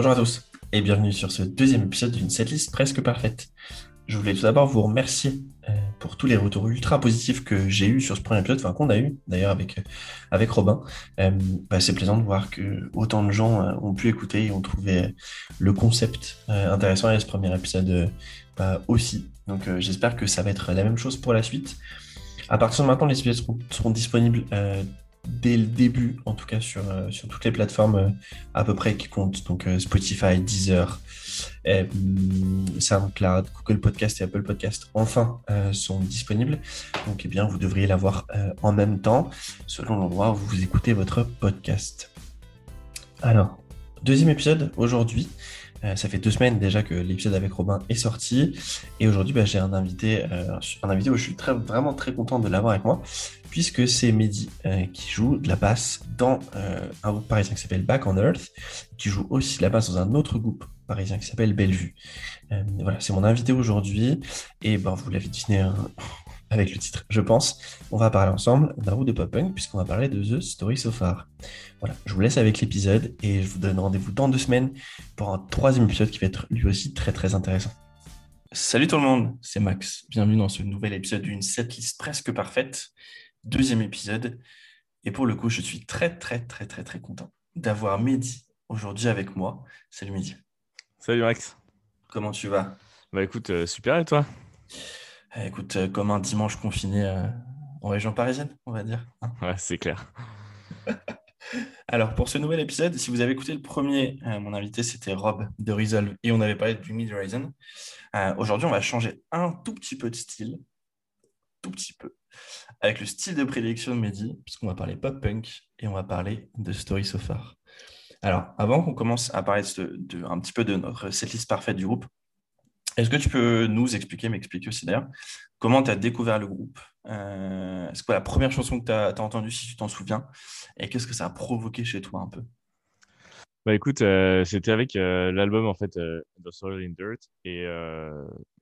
Bonjour à tous et bienvenue sur ce deuxième épisode d'une setlist presque parfaite. Je voulais tout d'abord vous remercier euh, pour tous les retours ultra positifs que j'ai eu sur ce premier épisode, enfin qu'on a eu d'ailleurs avec, euh, avec Robin. Euh, bah, c'est plaisant de voir que autant de gens ont pu écouter et ont trouvé le concept intéressant et ce premier épisode bah, aussi. Donc j'espère que ça va être la même chose pour la suite. À partir de maintenant, les épisodes seront, seront disponibles dès le début, en tout cas sur, euh, toutes les plateformes euh, à peu près qui comptent, donc euh, Spotify, Deezer, SoundCloud, Google Podcast et Apple Podcast, enfin sont disponibles. Donc, eh bien, vous devriez l'avoir en même temps, selon l'endroit où vous écoutez votre podcast. Alors, deuxième épisode aujourd'hui. ça fait deux semaines déjà que l'épisode avec Robin est sorti. Et aujourd'hui, bah, j'ai un invité, un invité où je suis très, vraiment très content de l'avoir avec moi puisque c'est Mehdi euh, qui joue de la basse dans euh, un groupe parisien qui s'appelle Back on Earth, qui joue aussi de la basse dans un autre groupe parisien qui s'appelle Bellevue. Euh, voilà, c'est mon invité aujourd'hui, et ben, vous l'avez deviné hein, avec le titre, je pense. On va parler ensemble d'un groupe de pop-punk, puisqu'on va parler de The Story So Far. Voilà, je vous laisse avec l'épisode, et je vous donne rendez-vous dans deux semaines pour un troisième épisode qui va être lui aussi très très intéressant. Salut tout le monde, c'est Max. Bienvenue dans ce nouvel épisode d'une setlist presque parfaite deuxième épisode. Et pour le coup, je suis très, très, très, très, très content d'avoir Mehdi aujourd'hui avec moi. Salut Mehdi. Salut Max. Comment tu vas? Bah écoute, euh, super et toi? Eh, Écoute, euh, comme un dimanche confiné euh, en région parisienne, on va dire. Hein. ouais, c'est clair. Alors, pour ce nouvel épisode, si vous avez écouté le premier, mon invité, c'était Rob de Resolve et on avait parlé de Bring Horizon. Aujourd'hui, on va changer un tout petit peu de style, tout petit peu avec le style de prédilection de Mehdi, puisqu'on va parler pop-punk et on va parler de Story So Far. Alors, avant qu'on commence à parler de, un petit peu de notre setlist parfaite du groupe, est-ce que tu peux nous expliquer, m'expliquer aussi d'ailleurs, comment tu as découvert le groupe? Euh, C'est quoi la première chanson que tu as, entendue, si tu t'en souviens Et qu'est-ce que ça a provoqué chez toi un peu? Bah écoute, euh, c'était avec euh, l'album en fait The Soil in Dirt et,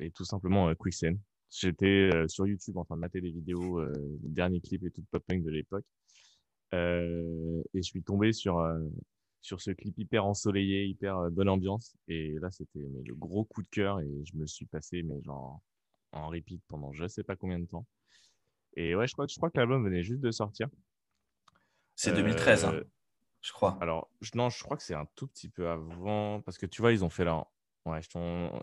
et tout simplement Quicksand. J'étais euh, sur YouTube en train de mater des vidéos, euh, les derniers clips et tout pop punk de l'époque. Euh, et je suis tombé sur, sur ce clip hyper ensoleillé, hyper bonne ambiance. Et là, c'était le gros coup de cœur et je me suis passé mais genre, en repeat pendant je sais pas combien de temps. Et ouais, je crois, je crois que l'album venait juste de sortir. C'est 2013, hein, je crois. Alors, je, non, je crois que c'est un tout petit peu avant, parce que tu vois, ils ont fait leur, ouais,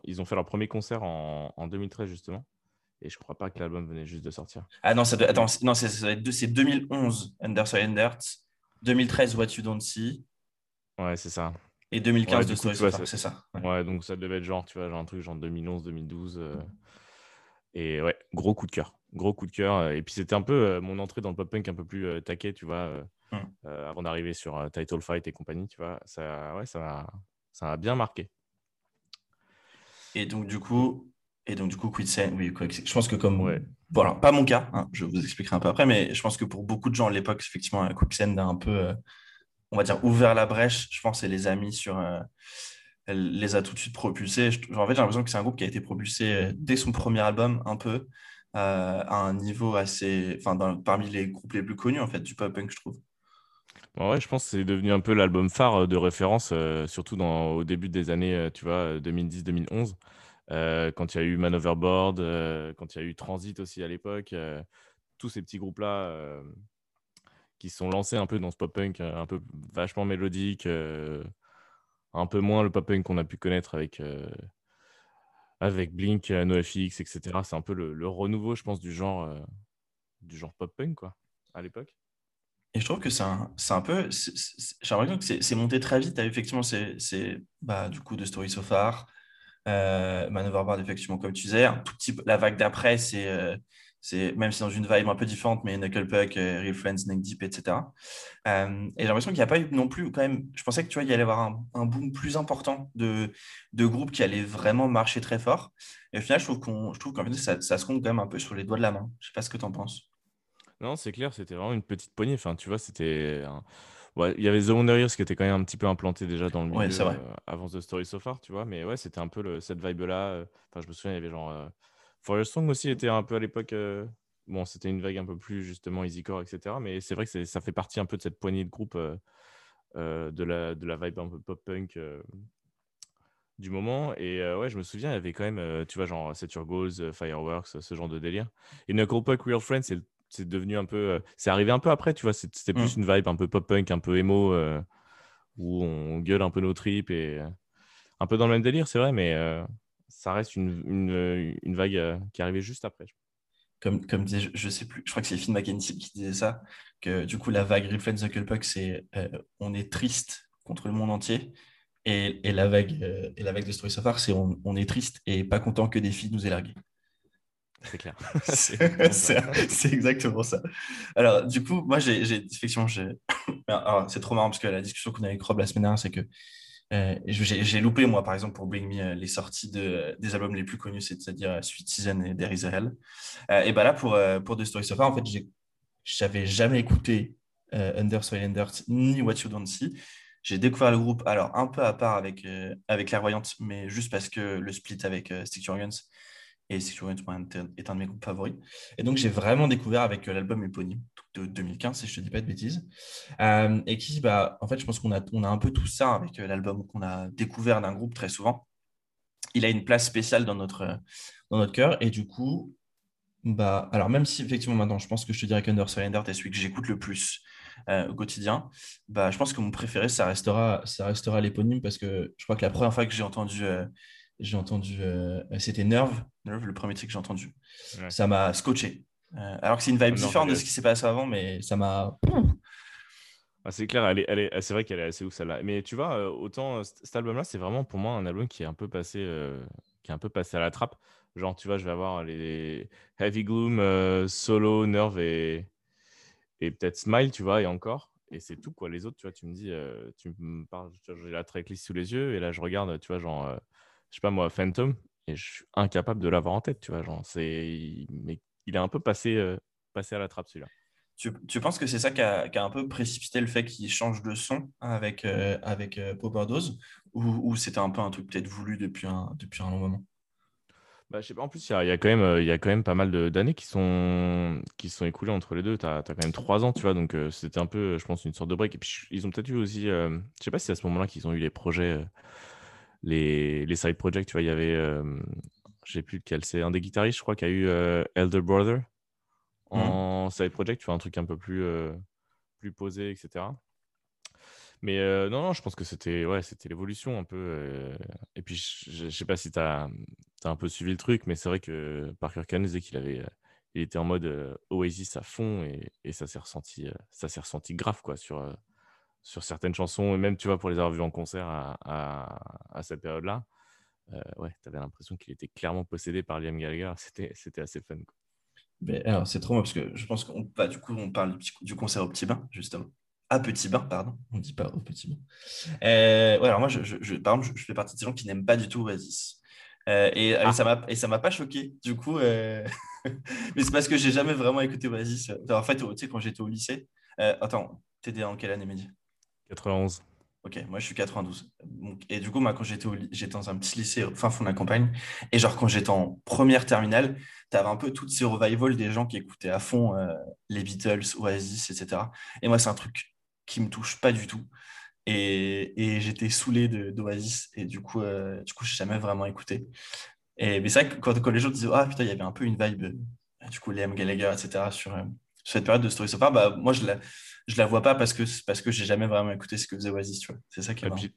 ils ont fait leur premier concert en, en 2013, justement. Et je crois pas que l'album venait juste de sortir. Ah non, ça attends, non, c'est 2011, Underside and 2013, What You Don't See. Ouais, c'est ça. Et 2015 de Story c'est ça. Ouais. donc ça devait être genre, tu vois, genre un truc genre 2011, 2012. Euh. Et ouais, gros coup de cœur. Gros coup de cœur. Et puis c'était un peu euh, mon entrée dans le pop-punk un peu plus euh, taquet, tu vois, hum. avant d'arriver sur Title Fight et compagnie, tu vois. Ça, ouais, ça ça a bien marqué. Et donc, du coup, et donc, du coup, Quicksand, oui, je pense que comme. Ouais. Bon, pas mon cas, hein, je vous expliquerai un peu après, mais je pense que pour beaucoup de gens à l'époque, effectivement, Quicksand a un peu, euh, on va dire, ouvert la brèche. Je pense et les amis sur. Euh, elle les a tout de suite propulsés. en fait, j'ai l'impression que c'est un groupe qui a été propulsé euh, dès son premier album, un peu, à un niveau assez. Enfin, parmi les groupes les plus connus, en fait, du pop-punk, je trouve. Ouais, je pense que c'est devenu un peu l'album phare de référence, surtout dans, au début des années, tu vois, 2010-2011. Euh, quand il y a eu Man Overboard, euh, quand il y a eu Transit aussi à l'époque, euh, tous ces petits groupes-là qui sont lancés un peu dans ce pop-punk un peu vachement mélodique, un peu moins le pop-punk qu'on a pu connaître avec, avec Blink, NoFX, etc. C'est un peu le, renouveau, je pense, du genre, genre pop-punk à l'époque. Et je trouve que c'est un, un, peu. J'ai l'impression que c'est monté très vite. Effectivement, c'est bah, du coup de Story So Far, euh, Maneuver effectivement, comme tu disais. Tout petit, la vague d'après, c'est, euh, c'est même si dans une vibe un peu différente, mais Knucklepuck, euh, Real Friends, Neck Deep, etc. Euh, et j'ai l'impression qu'il n'y a pas eu non plus, quand même, je pensais que tu vois, il y allait avoir un, boom plus important de, de groupes qui allaient vraiment marcher très fort. Et au final, je trouve, qu'on, je trouve qu'en fait, ça, ça, se compte quand même un peu sur les doigts de la main. Je sais pas ce que tu en penses. Non, c'est clair, c'était vraiment une petite poignée. Enfin, tu vois, c'était. Il y avait The Wonder qui était quand même un petit peu implanté déjà dans le milieu euh, avant The Story So Far, tu vois. Mais ouais, c'était un peu cette vibe-là. Euh, enfin, je me souviens, il y avait genre. Euh, For Your Song aussi était un peu à l'époque. bon, c'était une vague un peu plus justement easycore, etc. Mais c'est vrai que ça fait partie un peu de cette poignée de groupe de, la, de la vibe un peu pop-punk du moment. Et ouais, je me souviens, il y avait quand même, tu vois, genre Set Your Goals, Fireworks, ce genre de délire. Et Knuckle Puck Real Friends, c'est devenu un peu. c'est arrivé un peu après, tu vois. C'était plus mm. une vibe un peu pop-punk, un peu emo, où on gueule un peu nos tripes et un peu dans le même délire, c'est vrai, mais ça reste une, une, une vague qui est arrivée juste après. Comme, comme disait, je, sais plus, je crois que c'est Finn McKenzie qui disait ça, que du coup, la vague Knuckle Puck, c'est on est triste contre le monde entier. Et, et, la vague, euh, et la vague de Story So Far, c'est on, on, est triste et pas content que des filles nous aient largués. C'est clair. c'est exactement ça. Alors, du coup, moi, j'ai effectivement, c'est trop marrant parce que la discussion qu'on a avec Rob la semaine dernière, c'est que euh, j'ai loupé, moi, par exemple, pour Bring Me, euh, les sorties de, des albums les plus connus, c'est-à-dire Sweet Season et There Is a Hell. et ben là, pour, pour The Story So Far, en fait, j'avais jamais écouté Under Soil and ni What You Don't See. J'ai découvert le groupe, alors un peu à part avec, euh, avec Clairvoyante, mais juste parce que le split avec euh, Stick Your Guns et Stick Your Guns est un de mes groupes favoris. Et donc j'ai vraiment découvert avec euh, l'album éponyme de 2015, si je ne te dis pas de bêtises. et qui, bah, en fait, je pense qu'on a, on a un peu tout ça avec l'album qu'on a découvert d'un groupe très souvent. Il a une place spéciale dans notre, dans notre cœur. Et du coup, bah, alors même si effectivement maintenant, je pense que je te dirais qu'Under Surrender est celui que j'écoute le plus euh, au quotidien, bah, je pense que mon préféré, ça restera, ça restera l'éponyme parce que je crois que la première fois que j'ai entendu, euh, j'ai entendu euh, c'était Nerve, Nerve, le premier truc que j'ai entendu. Ça m'a scotché. alors que c'est une vibe différente de ce qui s'est passé avant, mais ça m'a. Ah, c'est clair, elle est, elle est, c'est vrai qu'elle est assez ouf celle-là. Mais tu vois, autant cet album-là, c'est vraiment pour moi un album qui est un peu passé, qui est un peu passé à la trappe. Genre, tu vois, je vais avoir les Heavy Gloom, Solo, Nerve et, et peut-être Smile, tu vois, et encore. Et c'est tout, quoi. Les autres, tu vois, tu me dis, euh, tu me parles, j'ai la tracklist sous les yeux, et là, je regarde, tu vois, genre, euh, je sais pas moi, Phantom, et je suis incapable de l'avoir en tête, tu vois. Genre, c'est. Mais il est un peu passé, euh, passé à la trappe, celui-là. Tu, tu, penses que c'est ça qui a, qui a, un peu précipité le fait qu'il change de son avec, avec Popper Dose ou, ou c'était un peu un truc peut-être voulu depuis un, depuis un long moment? Bah, je sais pas, en plus, il y, y, a quand même, euh, y a quand même pas mal d'années qui sont, qui sont écoulées entre les deux. Tu as, quand même trois ans, tu vois, donc euh, c'était un peu, je pense, une sorte de break. Et puis, ils ont peut-être eu aussi, euh, je sais pas si c'est à ce moment-là qu'ils ont eu les projets, les, les side projects, tu vois, il y avait, je sais plus lequel, c'est un des guitaristes, je crois, qui a eu Elder Brother mmh. en side project, tu vois, un truc un peu plus, plus posé, etc. Mais non, non, je pense que c'était ouais, c'était l'évolution un peu. et puis, je ne sais pas si tu as, un peu suivi le truc, mais c'est vrai que Parker Khan disait qu'il avait, il était en mode Oasis à fond et, et ça s'est ressenti, ça s'est ressenti grave quoi sur, sur certaines chansons et même tu vois pour les avoir vus en concert à, à, cette période-là. ouais, tu avais l'impression qu'il était clairement possédé par Liam Gallagher. C'était, assez fun. Mais alors, c'est trop parce que je pense qu'on bah, du coup, on parle du concert au petit bain, justement à Petit Bain, pardon. On dit pas au Petit Bain. Euh, alors moi, je, je, par exemple, je, fais partie des gens qui n'aiment pas du tout Oasis. Euh, et, ah. ça m'a et ça m'a pas choqué. Du coup, euh, mais c'est parce que j'ai jamais vraiment écouté Oasis. en fait, tu sais, quand j'étais au lycée, attends, t'étais en quelle année, Mehdi? 91. Ok, moi je suis 92. et du coup, moi, quand j'étais, dans un petit lycée fin fond de la campagne, et genre quand j'étais en première terminale, tu avais un peu toutes ces revivals des gens qui écoutaient à fond les Beatles, Oasis, etc. Et moi, c'est un truc qui me touche pas du tout. Et, j'étais saoulé d'Oasis et du coup, euh, du coup, je jamais vraiment écouté. Et, mais c'est vrai que quand, les gens disaient Ah putain, il y avait un peu une vibe, euh, du coup, Liam Gallagher, etc., sur, sur, cette période de Story So Far, bah, moi, je la, je la vois pas parce que, parce que j'ai jamais vraiment écouté ce que faisait Oasis, tu vois. C'est ça qui est et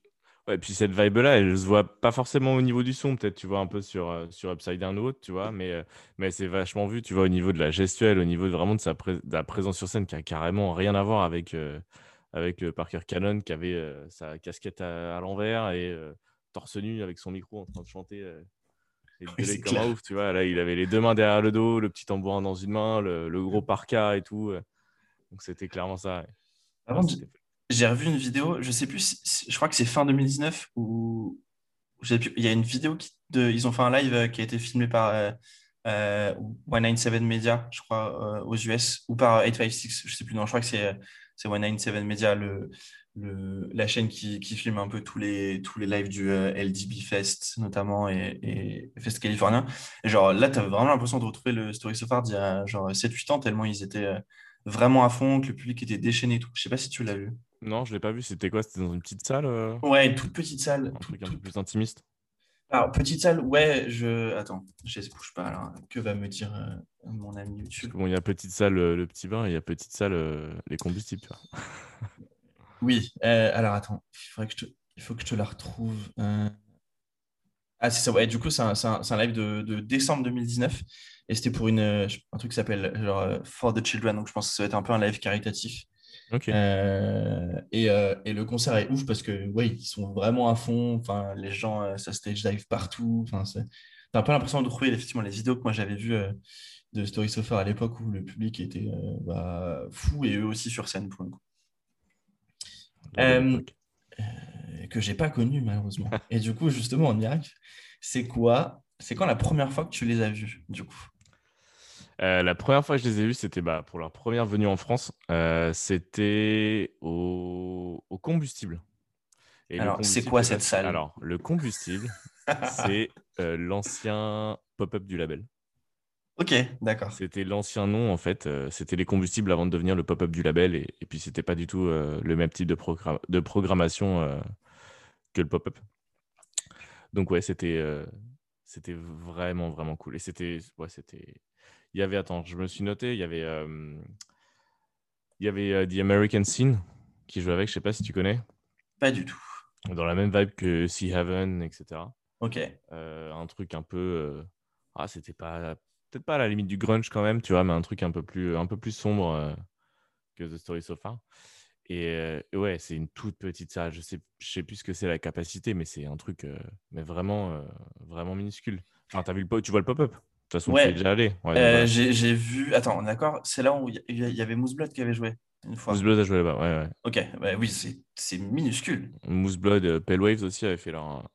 Ouais, et puis cette vibe-là, elle se voit pas forcément au niveau du son, peut-être, tu vois, un peu sur, euh, sur Upside Down ou autre, tu vois, mais, mais c'est vachement vu, tu vois, au niveau de la gestuelle, au niveau de, vraiment de, sa la présence sur scène qui a carrément rien à voir avec, avec le Parker Cannon qui avait euh, sa casquette à, l'envers et euh, torse nu avec son micro en train de chanter. Euh, et comme ouf, tu vois. Là, il avait les deux mains derrière le dos, le petit tambourin dans une main, le, gros parka et tout. Donc, c'était clairement ça. j'ai revu une vidéo, je sais plus, je crois que c'est fin 2019 où il y a une vidéo qui, de, ils ont fait un live qui a été filmé par euh, 197 Media, je crois, aux US, ou par 856, je sais plus, non, je crois que c'est c'est 197 Media, le, le, la chaîne qui, qui, filme un peu tous les, tous les lives du euh, LDB Fest, notamment, et, et Fest californien. Et genre là, tu as vraiment l'impression de retrouver le Story So Far d'il y a genre 7-8 ans, tellement ils étaient euh, vraiment à fond, que le public était déchaîné et tout. Je sais pas si tu l'as vu. Non, je l'ai pas vu. C'était quoi? C'était dans une petite salle euh? Ouais, une toute petite salle. Un truc un peu plus intimiste? Alors, petite salle, ouais, je. Attends, je ne bouge pas. Alors, que va me dire euh, mon ami YouTube? Bon, il y a petite salle, euh, le petit bain, et il y a petite salle, euh, les combustibles, tu vois. Oui, alors attends, il faudrait que je te- il faut que je te la retrouve. Ah, c'est ça, ouais, du coup, c'est un, un- un live de, de décembre 2019 et c'était pour une, euh, un truc qui s'appelle genre euh, For the Children, donc je pense que ça va être un peu un live caritatif. Euh, et, euh, et le concert est ouf parce que, ouais, ils sont vraiment à fond, enfin, les gens, euh, ça stage dive partout, enfin, t'as un peu l'impression de retrouver effectivement les vidéos que moi j'avais vues de Story So Far à l'époque où le public était bah, fou et eux aussi sur scène pour le coup. Euh, que j'ai pas connu malheureusement. Et du coup, justement, on y arrive. C'est quoi, c'est quand la première fois que tu les as vus, du coup? Euh, la première fois que je les ai vus, c'était bah, pour leur première venue en France. Euh, c'était au... au combustible. Et Alors, c'est quoi cette salle? Alors, le combustible, c'est euh, l'ancien pop-up du label. Ok, d'accord. C'était l'ancien nom, en fait. c'était les combustibles avant de devenir le pop-up du label. Et, et puis, c'était pas du tout le même type de, de programmation que le pop-up. Donc, ouais, c'était c'était vraiment, vraiment cool. Et c'était. Ouais, c'était. Il y avait. Attends, je me suis noté. Il y avait. euh, il y avait euh, The American Scene qui jouait avec. Je sais pas si tu connais. Pas du tout. Dans la même vibe que Sea Haven, etc. Ok. Euh, un truc un peu. Ah, c'était pas. Peut-être pas à la limite du grunge quand même, tu vois, mais un truc un peu plus, un peu plus sombre que The Story So Far. Et, euh, ouais, c'est une toute petite salle. Je sais, je sais plus ce que c'est la capacité, mais c'est un truc, euh, mais vraiment, euh, vraiment minuscule. Enfin, t'as vu le, tu vois le pop-up? De toute façon, tu es Ouais, déjà allé. Ouais, euh, j'ai vu. Attends, d'accord. C'est là où il y, avait Moose Blood qui avait joué une Moose fois. Blood a joué là-bas, ouais, ouais. Ok, bah oui, c'est minuscule. Moose Blood, euh, Pale Waves aussi avaient fait leur,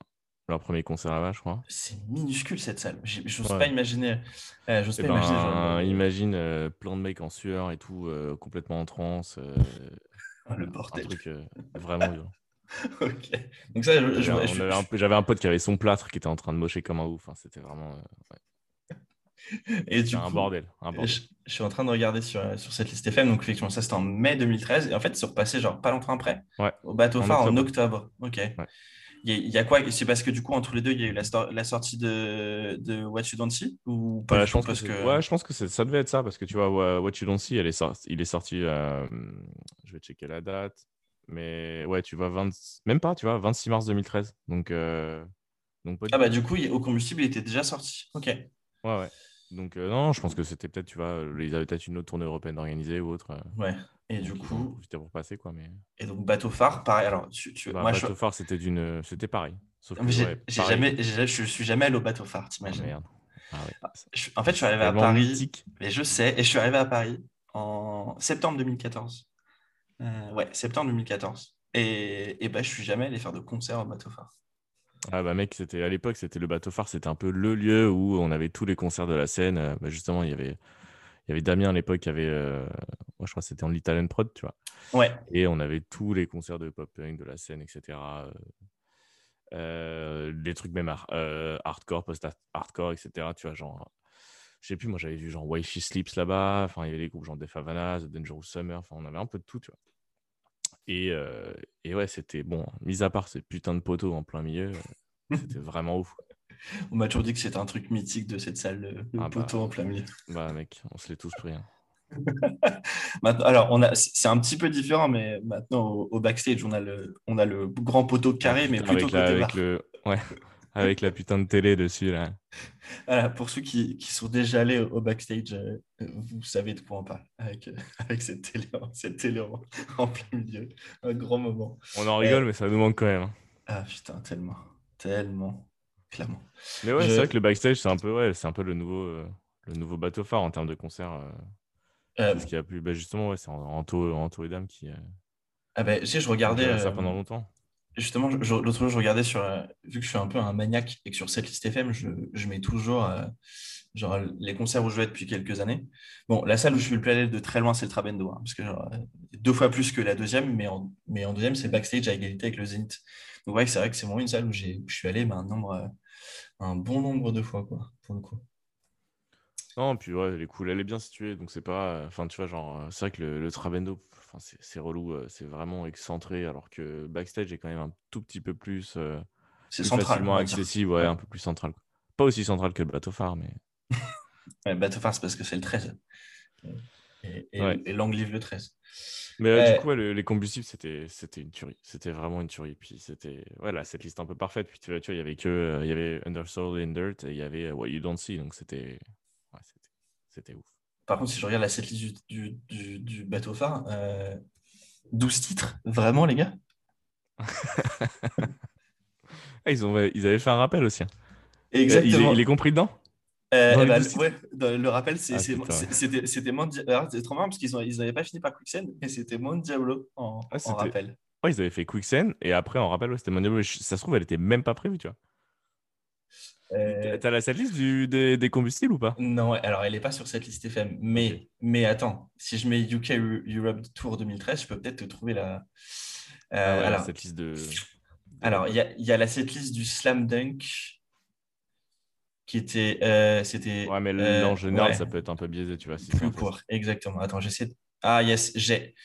leur premier concert là-bas, je crois. C'est minuscule cette salle. J'ose pas imaginer. euh, j'ose Eh pas imaginer. genre, ben, euh, imagine plein de mecs en sueur et tout, complètement en transe. le un bordel. truc euh, vraiment violent. Ok. Donc ça, je, je- J'avais un, je- avait un un pote qui avait son plâtre qui était en train de mocher comme un ouf. Enfin, c'était vraiment euh, et du un coup, bordel. Un bordel. Je, je suis en train de regarder sur, euh, sur cette liste FM, donc effectivement, ça c'était en mai 2013, et en fait, c'est repassé genre pas longtemps après, Ouais, au bateau phare en octobre. Ok. Ouais. Il y, a- il y a quoi? C'est parce que du coup, entre les deux, il y a eu la, sortie de, de What You Don't See? Ou pas Ouais, du je pense parce que. ouais, je pense que ça devait être ça parce que tu vois, Wha- What You Don't See, elle est sorti- il est sorti. euh, je vais checker la date. Mais ouais, tu vois, 20 même pas, tu vois, 26 mars 2013. Donc, euh, donc pas du Ah bah du coup, il- au combustible, il était déjà sorti. Ok. Ouais, ouais. Donc, euh, non, je pense que c'était peut-être, tu vois, ils avaient peut-être une autre tournée européenne organisée ou autre. euh, Ouais. Et du coup, profité pour passer, quoi. Mais et donc bateau phare, pareil. Alors, tu, tu- bah, moi, je, Bateau Phare, c'était d'une... c'était pareil. Sauf que, j'ai ouais, j'ai pareil. jamais, j'ai- je suis jamais allé au bateau phare, Ah, t'imagines? merde. Ah ouais. Je- en fait, je suis arrivé à Paris, mythique. mais je sais, et je suis arrivé à Paris en septembre 2014. Euh, ouais, septembre 2014. Et, et bah, je suis jamais allé faire de concert au bateau phare. Ah bah mec, c'était à l'époque, c'était le bateau phare, c'était un peu le lieu où on avait tous les concerts de la scène. Euh, bah, justement, il y avait, il y avait Damien à l'époque qui avait, euh, moi je crois que c'était en Litalian Prod, tu vois. Ouais, Et on avait tous les concerts de pop punk, de la scène, etc. Euh, euh, trucs même har- euh, hardcore, post-hardcore, etc. Tu vois, genre, je sais plus, moi j'avais vu genre Why She Sleeps là-bas. Enfin, il y avait des groupes genre Def Havana, The Dangerous Summer. Enfin, on avait un peu de tout, tu vois. Et, euh, et ouais, c'était bon, mis à part ces putains de poteaux en plein milieu, euh, c'était vraiment ouf. on m'a toujours dit que c'était un truc mythique de cette salle, le, le Ah bah. poteau en plein milieu. Bah mec, on se l'est tous pris. hein. Maintenant, alors, on a, c'est un petit peu différent, mais maintenant au, au backstage, on a le, on a le grand poteau carré, Ah, mais plutôt avec, la, avec le, ouais, avec la putain de télé dessus là. Voilà, pour ceux qui, qui sont déjà allés au, au backstage, euh, vous savez de quoi on parle avec, euh, avec cette télé, cette télé en, en plein milieu. Un grand moment. On en rigole, mais ça nous manque quand même. hein. Ah putain, tellement, tellement, clairement. Mais ouais, Je- c'est vrai que le backstage, c'est un peu, ouais, c'est un peu le nouveau, euh, le nouveau bateau phare en termes de concert. euh, Euh, c'est ce qui a plu. Bah, justement, ouais, c'est Anto, Anto et Dame qui, euh, ah ben, tu sais, je regardais, ça euh, pendant longtemps. Justement, l'autre jour, je regardais sur, euh, vu que je suis un peu un maniaque et que sur cette liste FM, je, je mets toujours euh, genre, les concerts où je vais depuis quelques années. Bon, la salle où je suis le plus allé de très loin, c'est le Trabendo, hein, parce que genre, euh, deux fois plus que la deuxième, mais en, mais en deuxième, c'est backstage à égalité avec le Zénith. Donc ouais, c'est vrai que c'est vraiment une salle où, où je suis allé ben, un, nombre, un bon nombre de fois, quoi, pour le coup. Non, puis ouais, elle est cool, elle est bien située, donc c'est pas. Enfin, tu vois, genre, c'est vrai que le Trabendo, enfin, c'est relou, euh, c'est vraiment excentré, alors que backstage est quand même un tout petit peu plus. euh, C'est plus central. facilement accessible, ouais, un peu plus central. Pas aussi central que le bateau phare, mais Ouais, bateau phare, c'est parce que c'est le 13. Et, et, Ouais. et Langue livre le 13. Mais euh, Euh, du coup, ouais, le- les combustibles, c'était une tuerie. C'était vraiment une tuerie. Puis c'était voilà, cette liste un peu parfaite. Puis tu vois, il y avait que euh, il y avait Undersoul and Dirt et il y avait euh, What You Don't See. Donc c'était c'était ouf. Par contre, si je regarde la setlist du, du, bateau phare, euh, 12 titres, vraiment, les gars Ah, ils ont ils avaient fait un rappel aussi. hein. Exactement. Il est, il est compris dedans? Euh, eh ben, ouais, le rappel, Ah, c'est- c'était Di- alors, c'est trop marrant parce qu'ils n'avaient ils pas fini par Quicksand, mais c'était Mount Diablo en, Ah, en rappel. Ouais, ils avaient fait Quicksand et après en rappel, ouais, c'était Money Boy. Ça se trouve, elle était même pas prévue, tu vois. Euh, T'as la setlist du, des, des combustibles ou pas? Non, alors elle n'est pas sur cette liste FM, mais, mais attends, si je mets UK Eu- Europe Tour 2013, je peux peut-être te trouver la. Euh, Ah ouais, alors, cette liste de. alors, il y y a la setlist du Slam Dunk qui était. euh, c'était, Ouais, mais euh, en général, ouais. ça peut être un peu biaisé, tu vois. Si Plus court, exactement. Attends, j'essaie. de- Ah, yes, j'ai.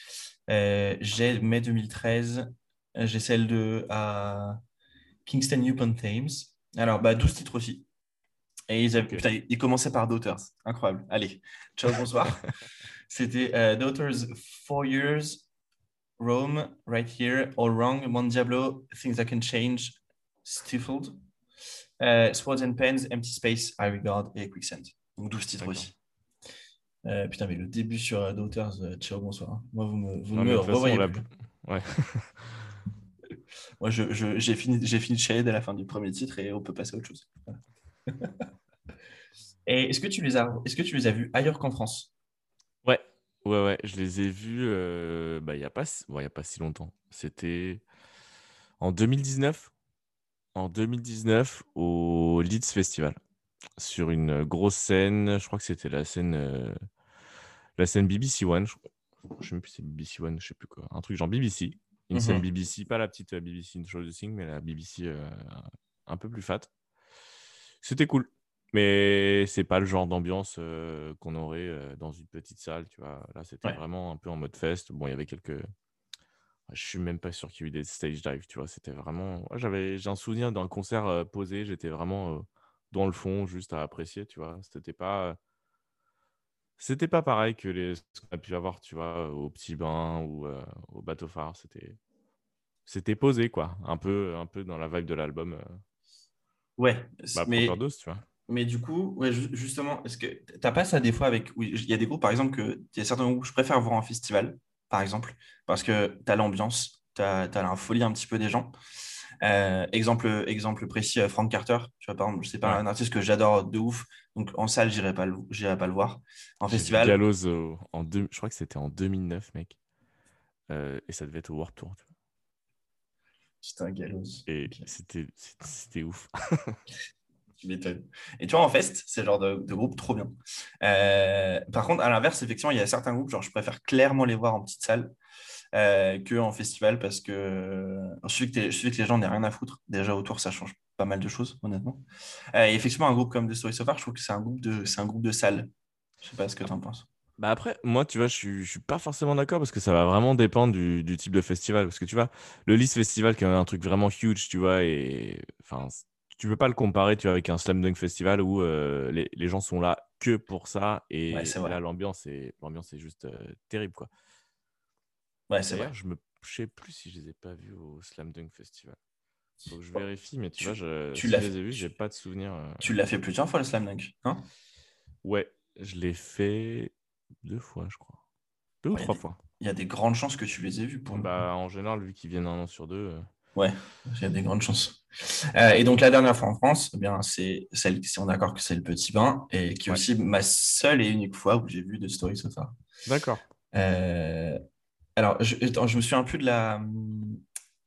J'ai mai 2013. Euh, J'ai celle de à Kingston Upon Thames. Alors, bah, 12 titres aussi. Et ils, avaient... Ok. Putain, ils commençaient par Daughters. Incroyable. Allez, ciao, bonsoir. C'était euh, Daughters, Four Years, Rome, Right Here, All Wrong, Mon Diablo, Things I Can Change, Stifled, euh, Swords and Pens, Empty Space, I Regard et Quicksand. Donc 12 titres aussi. Euh, putain, mais le début sur Daughters, ciao, bonsoir. Moi, vous me, vous Non, me façon, revoyez plus. Ouais. Moi, je- je- j'ai fini, j'ai fini de Shade à la fin du premier titre et on peut passer à autre chose. Voilà. et est-ce que, tu les as, est-ce que tu les as vus ailleurs qu'en France? Ouais, ouais, ouais. Je les ai vus euh, bah, il n'y a, pas il y a pas si longtemps. C'était en 2019. En 2019, au Leeds Festival. Sur une grosse scène. Je crois que c'était la scène, euh, la scène BBC One. Je ne sais même plus si c'est BBC One, je sais plus quoi. Un truc genre BBC. Une Mhm. scène BBC, pas la petite euh, BBC Introducing, mais la BBC euh, un peu plus fat. C'était cool. Mais c'est pas le genre d'ambiance euh, qu'on aurait euh, dans une petite salle, tu vois. Là, c'était Ouais. vraiment un peu en mode fest. Bon, il y avait quelques. Je suis même pas sûr qu'il y ait eu des stage dives, tu vois. C'était vraiment. Ouais, j'avais, j'ai un souvenir d'un concert posé. J'étais vraiment dans le fond, juste à apprécier, tu vois. C'était pas. C'était pas pareil que les ce qu'on a pu avoir, tu vois, au petit bain ou euh, au bateau phare. C'était. C'était posé, quoi. Un peu, un peu dans la vibe de l'album. euh, Ouais, bah, mais, Proper Dose, tu vois. mais du coup, ouais, ju- justement, est-ce que t'as pas ça des fois avec. Oui, il y a des groupes, par exemple, que il y a certains groupes que je préfère voir en festival, par exemple, parce que tu as l'ambiance, tu as, la folie un petit peu des gens. Euh, exemple, exemple précis, euh, Frank Carter, tu vois, par exemple, c'est pas Ouais. un artiste que j'adore de ouf, donc en salle, j'irai pas, le- j'irai pas le voir. En festival, Gallows en deux, je crois que c'était en 2009, mec. Euh, et ça devait être au Warp Tour. tu vois. c'était un gallows. Et Ok. c'était, ouf. Tu m'étonnes. Et tu vois, en fest, c'est le genre de, de groupe trop bien. Euh, par contre, à l'inverse, effectivement, il y a certains groupes, genre, je préfère clairement les voir en petite salle euh, que en festival parce que je sais que, que les gens n'ont rien à foutre. Déjà, autour, ça change pas mal de choses, honnêtement. Euh, et effectivement, un groupe comme The Story So Far, je trouve que c'est un groupe de, c'est un groupe de salle. Je sais pas ce que tu en penses. Bah après, moi, tu vois, je suis, je suis pas forcément d'accord parce que ça va vraiment dépendre du, du type de festival. Parce que tu vois, le Lys Festival, qui est un truc vraiment huge, tu vois, et enfin, tu peux pas le comparer, tu vois, avec un Slam Dunk Festival où euh, les, les gens sont là que pour ça. Et Ouais, là, l'ambiance est, l'ambiance est juste euh, terrible, quoi. Ouais, c'est vrai. Je me je sais plus si je les ai pas vus au Slam Dunk Festival. Faut que je vérifie, mais tu, tu- vois, je, tu si l'as je les ai vus, j'ai pas de souvenir. euh. Tu l'as fait plusieurs fois, le Slam Dunk, hein Ouais, je l'ai fait deux fois, je crois. Deux ou trois des- fois. Il y a des grandes chances que tu les aies vus pour. Bah, en général, vu qu'ils viennent un an sur deux. euh, Ouais, il y a des grandes chances. Euh, et donc la dernière fois en France, eh bien c'est celle, si on est d'accord que c'est le Petit Bain et qui est Ouais. aussi ma seule et unique fois où j'ai vu de Story So Far. D'accord. Euh, alors je, attends, je me souviens plus de la.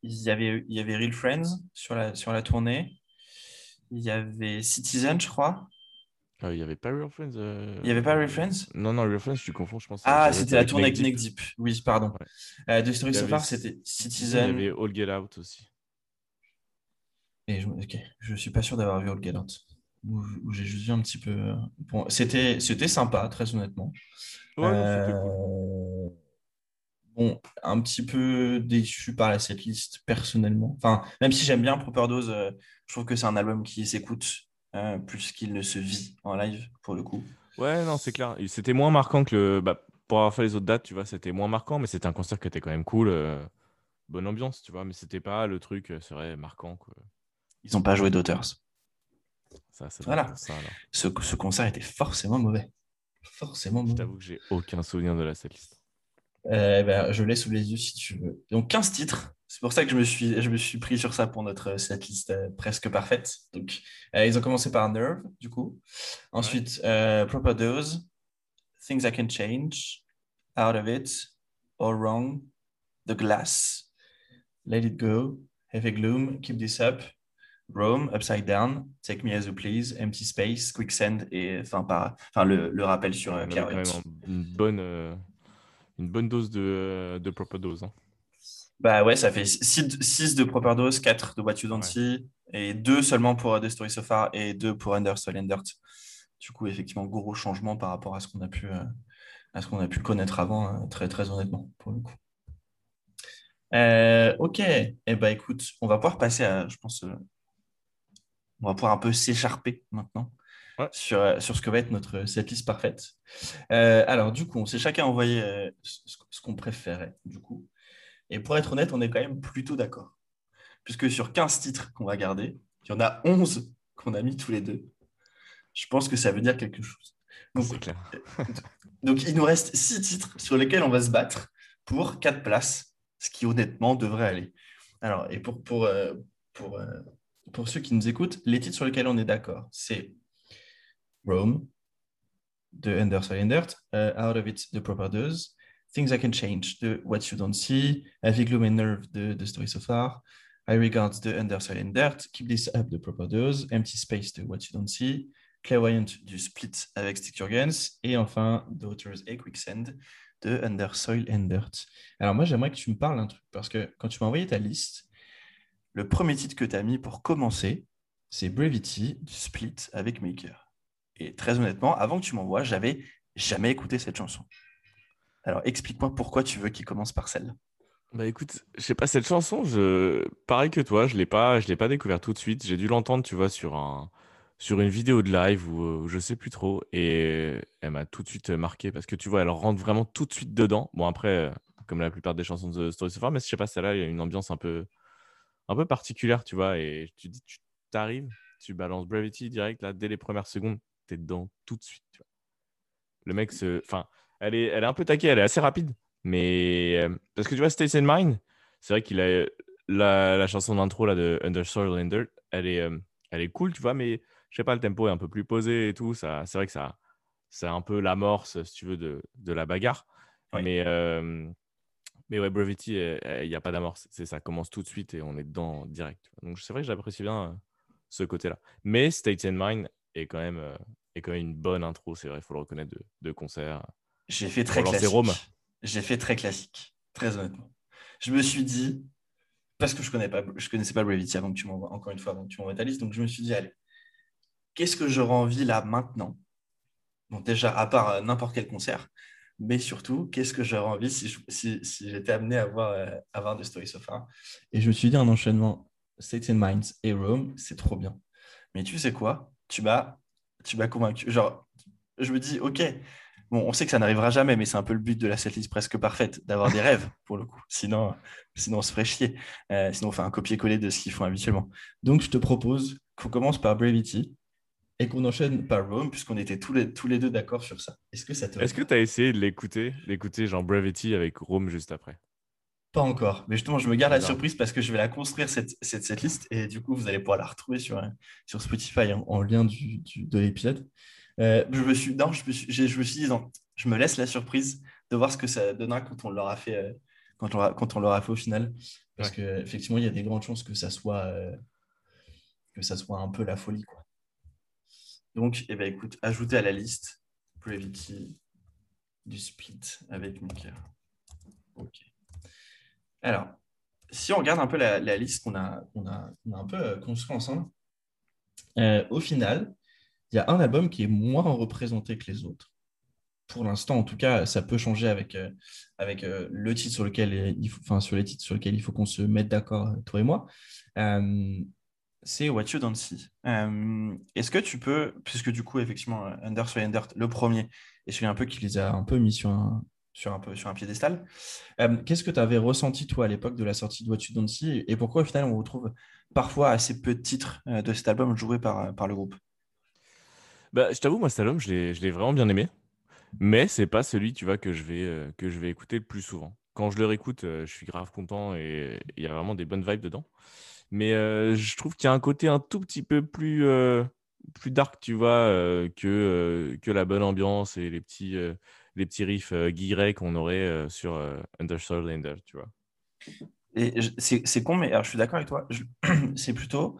Il y avait, il y avait Real Friends sur la, sur la tournée. Il y avait Citizen, je crois. Euh, Il y avait pas Real Friends euh, Il y avait pas Real euh, Friends? Non, non, Real Friends, tu confonds, je pense. Ah, c'était la tournée avec Neck Deep. Deep. Oui, pardon. Ouais. Euh, de Story So Far, c'était Il y Citizen. avait All Get Out aussi. Et je, ok, je suis pas sûr d'avoir vu All Get Out. Ou, ou j'ai juste vu un petit peu. euh, Bon, c'était, sympa, très honnêtement. Ouais, c'était cool. Bon, un petit peu déçu par la setlist personnellement. Enfin, même si j'aime bien Proper Dose, euh, je trouve que c'est un album qui s'écoute euh, plus qu'il ne se vit en live pour le coup. Ouais, non, c'est clair. C'était moins marquant que le. Bah, pour avoir fait les autres dates, tu vois, c'était moins marquant, mais c'était un concert qui était quand même cool. euh, bonne ambiance, tu vois, mais c'était pas le truc, serait marquant, quoi. Ils n'ont pas joué d'Auteurs. Ça, ça doit Voilà. ça. Ce, ce concert était forcément mauvais. Forcément Je mauvais. t'avoue que j'ai aucun souvenir de la setlist. Euh, ben, je l'ai sous les yeux si tu veux. Donc 15 titres. C'est pour ça que je me suis, je me suis pris sur ça pour notre setlist euh, presque parfaite. Donc, euh, ils ont commencé par Nerve, du coup. Ensuite, euh, Proper Dose, Things I Can Change, Out of It, All Wrong, The Glass, Let It Go, Heavy Gloom, Keep This Up, Rome, Upside Down, Take Me As You Please, Empty Space, Quicksand et enfin, par, enfin le, le rappel sur euh, un- une bonne, euh, une bonne dose de, de proper dose. hein. Bah ouais, ça fait 6 de Proper Dose, 4 de What You Don't Ouais. See, et 2 seulement pour The Story So Far, et 2 pour Under Soul and Dirt. Du coup, effectivement, gros changement par rapport à ce qu'on a pu, euh, à ce qu'on a pu connaître avant, hein, très, très honnêtement, pour le coup. Euh, ok, eh ben écoute, on va pouvoir passer à, je pense, euh, on va pouvoir un peu s'écharper maintenant. Sur, euh, sur ce que va être notre setlist parfaite. Euh, alors, du coup, on s'est chacun envoyé euh, ce, ce qu'on préférait, du coup. Et pour être honnête, on est quand même plutôt d'accord. Puisque sur 15 titres qu'on va garder, il y en a 11 qu'on a mis tous les deux. Je pense que ça veut dire quelque chose. Donc, C'est clair. donc il nous reste 6 titres sur lesquels on va se battre pour 4 places, ce qui honnêtement devrait aller. Alors, et pour, pour, euh, pour, euh, pour ceux qui nous écoutent, les titres sur lesquels on est d'accord, c'est Rome, de Under Soul and Dirt, euh, Out of It, The Proper Dose, Things I Can Change, de What You Don't See, Heavy Gloom and Nerve, de The Story So Far, I Regard, de Under Soul and Dirt, Keep This Up, de Proper Dose, Empty Space, de What You Don't See, Clairvoyant, du Split avec Stick Your Guns, et enfin Daughters et Quicksand, de Under Soil and Dirt. Alors moi, j'aimerais que tu me parles d'un truc, parce que quand tu m'as envoyé ta liste, le premier titre que tu as mis pour commencer, c'est Brevity, du Split avec Maker. Et très honnêtement, avant que tu m'envoies, j'avais jamais écouté cette chanson. Alors explique-moi pourquoi tu veux qu'il commence par celle-là. Bah écoute, je sais pas, cette chanson, pareil que toi, je l'ai pas, je l'ai pas découvert tout de suite. J'ai dû l'entendre, tu vois, sur un, sur une vidéo de live ou euh, je sais plus trop, et elle m'a tout de suite marqué parce que tu vois, elle rentre vraiment tout de suite dedans. Bon après, comme la plupart des chansons de Story So Far, mais je sais pas, celle-là, il y a une ambiance un peu, un peu particulière, tu vois, et tu dis, tu t'arrives, tu balances Brevity direct là, dès les premières secondes, t'es dedans tout de suite. Tu vois. Le mec se, enfin, elle est, elle est un peu taquée, elle est assez rapide. Mais euh, parce que tu vois, States in Mind, c'est vrai qu'il a la, la chanson d'intro là de Under Soil and Dirt, elle est, euh, elle est cool, tu vois, mais je sais pas, le tempo est un peu plus posé et tout. Ça, c'est vrai que ça, c'est un peu l'amorce, si tu veux, de, de la bagarre. Oui. Mais, euh, mais ouais, Brevity, il n'y a pas d'amorce. C'est ça commence tout de suite et on est dedans direct. Donc c'est vrai que j'apprécie bien ce côté-là. Mais States in Mind est quand même, est quand même une bonne intro, c'est vrai, il faut le reconnaître de, de concert. J'ai fait très classique. J'ai fait très classique, très honnêtement. Je me suis dit, parce que je connais pas, je connaissais pas Brevity avant que tu m'envoies, encore une fois, avant que tu m'envoies ta liste, donc je me suis dit, allez, qu'est-ce que j'aurais envie là maintenant? Donc déjà, à part euh, n'importe quel concert, mais surtout, qu'est-ce que j'aurais envie si, je- si, si j'étais amené à voir, euh, à voir The Story So Far? Et je me suis dit, un enchaînement States and Minds et Rome, c'est trop bien. Mais tu sais quoi? Tu m'as tu m'as convaincu. Genre, je me dis, ok, bon, on sait que ça n'arrivera jamais, mais c'est un peu le but de la setlist presque parfaite, d'avoir des rêves, pour le coup. Sinon, sinon on se ferait chier. Euh, sinon, on fait un copier-coller de ce qu'ils font habituellement. Donc, je te propose qu'on commence par Brevity et qu'on enchaîne par Rome, puisqu'on était tous les, tous les deux d'accord sur ça. Est-ce que ça te Est-ce que tu as essayé de l'écouter, d'écouter genre Brevity avec Rome juste après? Pas encore. Mais justement, je me garde la surprise parce que je vais la construire, cette, cette, cette liste, et du coup, vous allez pouvoir la retrouver sur, euh, sur Spotify en, en lien du, du- de l'épisode. Euh, je me suis, non, je me suis, j'ai- je me suis dit, non, je me laisse la surprise de voir ce que ça donnera quand on l'aura fait, euh, quand on quand on l'aura fait au final. Parce que effectivement, il y a des grandes chances que ça soit, euh, que ça soit un peu la folie, quoi. Donc, eh ben, écoute, ajoutez à la liste Brevity du split avec Maker. Ok. Alors, si on regarde un peu la, liste qu'on a, qu'on a, qu'on a un peu euh, construit ensemble, euh, au final, il y a un album qui est moins représenté que les autres. pour l'instant, en tout cas, ça peut changer avec, avec le titre sur lequel il faut, enfin, sur les titres sur lesquels il faut qu'on se mette d'accord, toi et moi. c'est What You Don't See. Est-ce que tu peux, puisque du coup, effectivement, Under sur Under, le premier, et celui un peu qui les a un peu mis sur un, sur un, peu, sur un piédestal. Qu'est-ce que tu avais ressenti, toi, à l'époque de la sortie de What You Don't See Et pourquoi, au final, on retrouve parfois assez peu de titres de cet album joués par, par le groupe? Bah, Je t'avoue, moi, cet album, je l'ai vraiment bien aimé. Mais c'est pas celui, tu vois, que je vais, euh, que je vais écouter le plus souvent. Quand je le réécoute, euh, je suis grave content et il y a vraiment des bonnes vibes dedans. Mais euh, je trouve qu'il y a un côté un tout petit peu plus, plus dark, tu vois, que, que la bonne ambiance et les petits, les petits riffs guillerets qu'on aurait sur Under Lander, tu vois. Et c'est con, mais alors, je suis d'accord avec toi. C'est plutôt.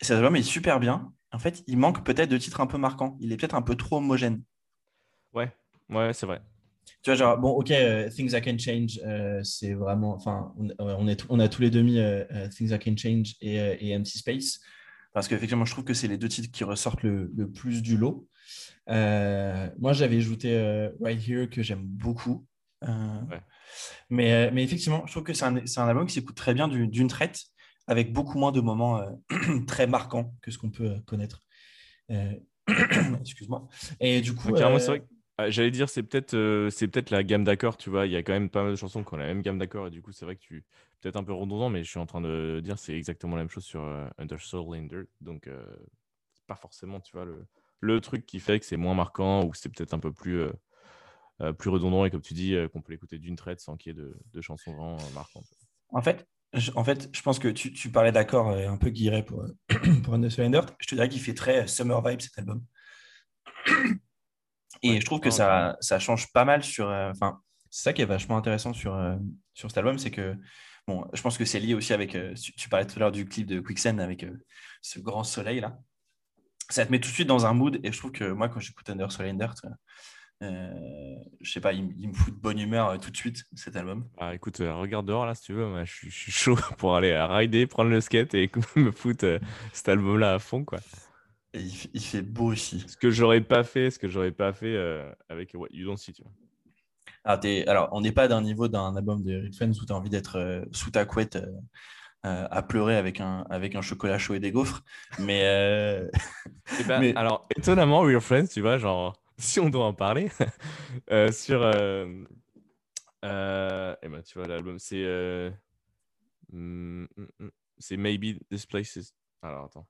cet album est super bien. En fait, il manque peut-être de titres un peu marquants. Il est peut-être un peu trop homogène. Ouais, ouais, c'est vrai. Tu vois, genre, bon, ok, euh, Things I Can Change, euh, c'est vraiment. Enfin, on, on, est, on a tous les demi euh, Things I Can Change et, et Empty Space. Parce qu'effectivement, je trouve que c'est les deux titres qui ressortent le, le plus du lot. moi, j'avais ajouté Right Here que j'aime beaucoup. mais, mais effectivement, je trouve que c'est un, un, album qui s'écoute très bien d'une traite, avec beaucoup moins de moments très marquants que ce qu'on peut connaître. Excuse-moi. Et du coup. vrai ah, j'allais dire, c'est peut-être euh, peut-être la gamme d'accords, tu vois. Il y a quand même pas mal de chansons qui ont la même gamme d'accords, et du coup, c'est vrai que tu. Peut-être un peu redondant, mais je suis en train de dire c'est exactement la même chose sur euh, Under Soul. Donc, euh, c'est pas forcément, tu vois, le, le truc qui fait que c'est moins marquant ou que c'est peut-être un peu plus, plus redondant, et comme tu dis, qu'on peut l'écouter d'une traite sans qu'il y ait de, de chansons vraiment marquantes. En fait, je, en fait, je pense que tu, tu parlais d'accords un peu guiré pour, pour Under Soul. Je te dirais qu'il fait très Summer Vibe cet album. Et je trouve que ça, ça change pas mal sur. Euh, enfin, c'est ça qui est vachement intéressant sur, euh, sur cet album, c'est que. Bon, je pense que c'est lié aussi avec. Euh, tu, parlais tout à l'heure du clip de Quicksand avec ce grand soleil là. Ça te met tout de suite dans un mood. Et je trouve que moi, quand j'écoute Under Soleil Dirt, je sais pas, il, me fout de bonne humeur tout de suite cet album. Ah, écoute, regarde dehors là si tu veux. Moi, je, suis, je, suis chaud pour aller rider, prendre le skate et me foutre cet album là à fond quoi il, fait beau aussi. Ce que j'aurais pas fait, ce que j'aurais pas fait euh, avec What You Don't See, tu vois. Alors, alors on n'est pas d'un niveau d'un album de Rick Friends où tu as envie d'être euh, sous ta couette euh, à pleurer avec un, avec un chocolat chaud et des gaufres. Mais, eh ben, Alors, étonnamment, Real Friends, tu vois, genre, si on doit en parler, sur. eh ben, tu vois, l'album, c'est. Mm, mm, mm, c'est Maybe This Place is. Alors, attends.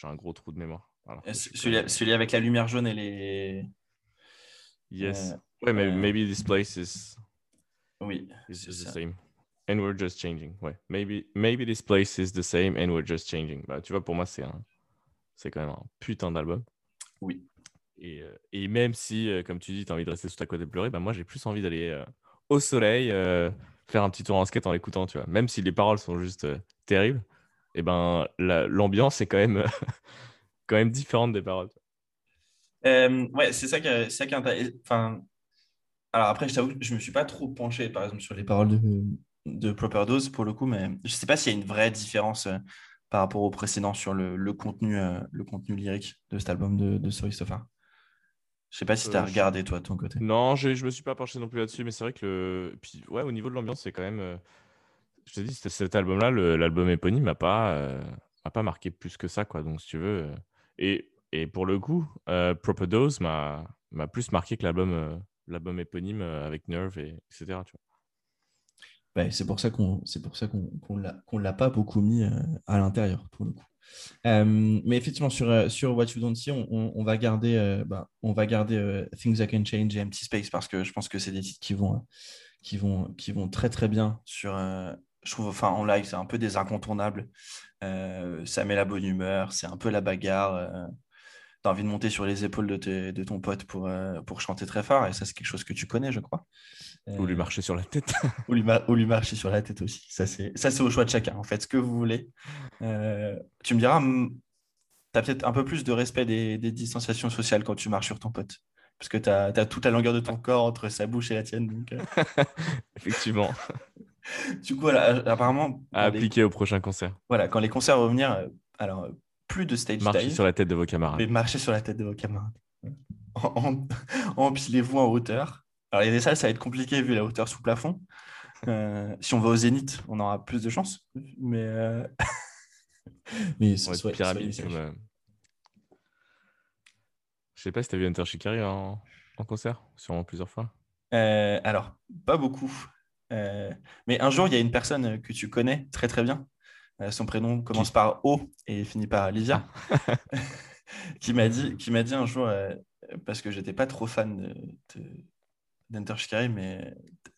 J'ai un gros trou de mémoire. celui, avec la lumière jaune et les. Yes. Euh, ouais, mais maybe this place is. Oui. Is the same. And we're just changing. Ouais. Maybe, maybe this place is the same and we're just changing. Bah, tu vois, pour moi, c'est un... c'est quand même un putain d'album. Oui. Et, euh, et, même si, euh, comme tu dis, tu as envie de rester sous ta côte et pleurer, bah, moi, j'ai plus envie d'aller au soleil, faire un petit tour en skate en l'écoutant, tu vois. Même si les paroles sont juste terribles et eh ben l'ambiance est quand même, quand même différente des paroles. Euh, ouais, c'est ça qui est, ça qui est enfin, alors après, je t'avoue, je me suis pas trop penché, par exemple, sur les paroles de, de Proper Dose pour le coup, mais je sais pas s'il y a une vraie différence euh, par rapport au précédent sur le, le contenu, euh, le contenu lyrique de cet album de, de Sorry Sofa. Je sais pas si tu as regardé, toi, de ton côté. Non, je ne me suis pas penché non plus là-dessus, mais c'est vrai que le... Puis, ouais, au niveau de l'ambiance, c'est quand même je te dis, cet album-là, l'album éponyme m'a pas, euh, pas marqué plus que ça, quoi. Donc, si tu veux. Euh, et, et pour le coup, euh, Proper Dose m'a plus marqué que l'album euh, éponyme avec Nerve, et, etc. Tu vois. c'est pour ça qu'on c'est pour ça qu'on l'a pas beaucoup mis à l'intérieur pour le coup. mais effectivement sur sur What You Don't See, on, va garder bah, on va garder Things I Can Change et Empty Space parce que je pense que c'est des titres qui vont qui vont qui vont très très bien sur je trouve, enfin, en live, c'est un peu des incontournables. Euh, ça met la bonne humeur, c'est un peu la bagarre. Euh, tu as envie de monter sur les épaules de, de ton pote pour, euh, pour chanter très fort, et ça, c'est quelque chose que tu connais, je crois. Ou lui marcher sur la tête. ou, lui ou, lui marcher sur la tête aussi. Ça, c'est au choix de chacun. En fait, ce que vous voulez. tu me diras, tu as peut-être un peu plus de respect des, des, distanciations sociales quand tu marches sur ton pote. Parce que tu as, as, toute la longueur de ton corps entre sa bouche et la tienne. Donc, Effectivement. du coup, voilà, apparemment. À appliquer au prochain concert. Voilà, quand les concerts vont venir, euh, alors plus de stage Marchez sur la tête de vos camarades. Mais marchez sur la tête de vos camarades. empilez-vous en hauteur. Alors, il y a des salles, ça va être compliqué vu la hauteur sous plafond. Euh, si on va au Zénith, on aura plus de chance. Mais, euh... mais ce soit, pyramide, comme, euh, Je sais pas si tu as vu Enter Shikari en, en concert, sûrement plusieurs fois. Euh, alors, pas beaucoup. Mais un jour, il y a une personne que tu connais très très bien. son prénom commence par O et finit par Livia. Ah. qui m'a dit, qui m'a dit un jour, parce que j'étais pas trop fan d'Enter de, Shikari, mais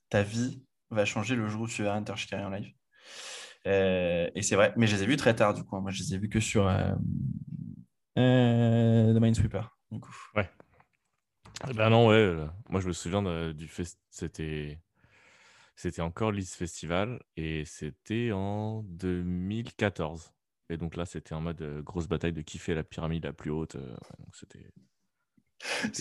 ta vie va changer le jour où tu verras Enter Shikari en live. Euh, et c'est vrai, mais je les ai vus très tard du coup. Moi, je les ai vus que sur euh, euh, The Minesweeper, du coup. Ouais. Eh ben non, ouais. Moi, je me souviens du fest. C'était. C'était encore l'Is Festival et c'était en 2014. Et donc là, c'était en mode grosse bataille de kiffer la pyramide la plus haute. donc c'était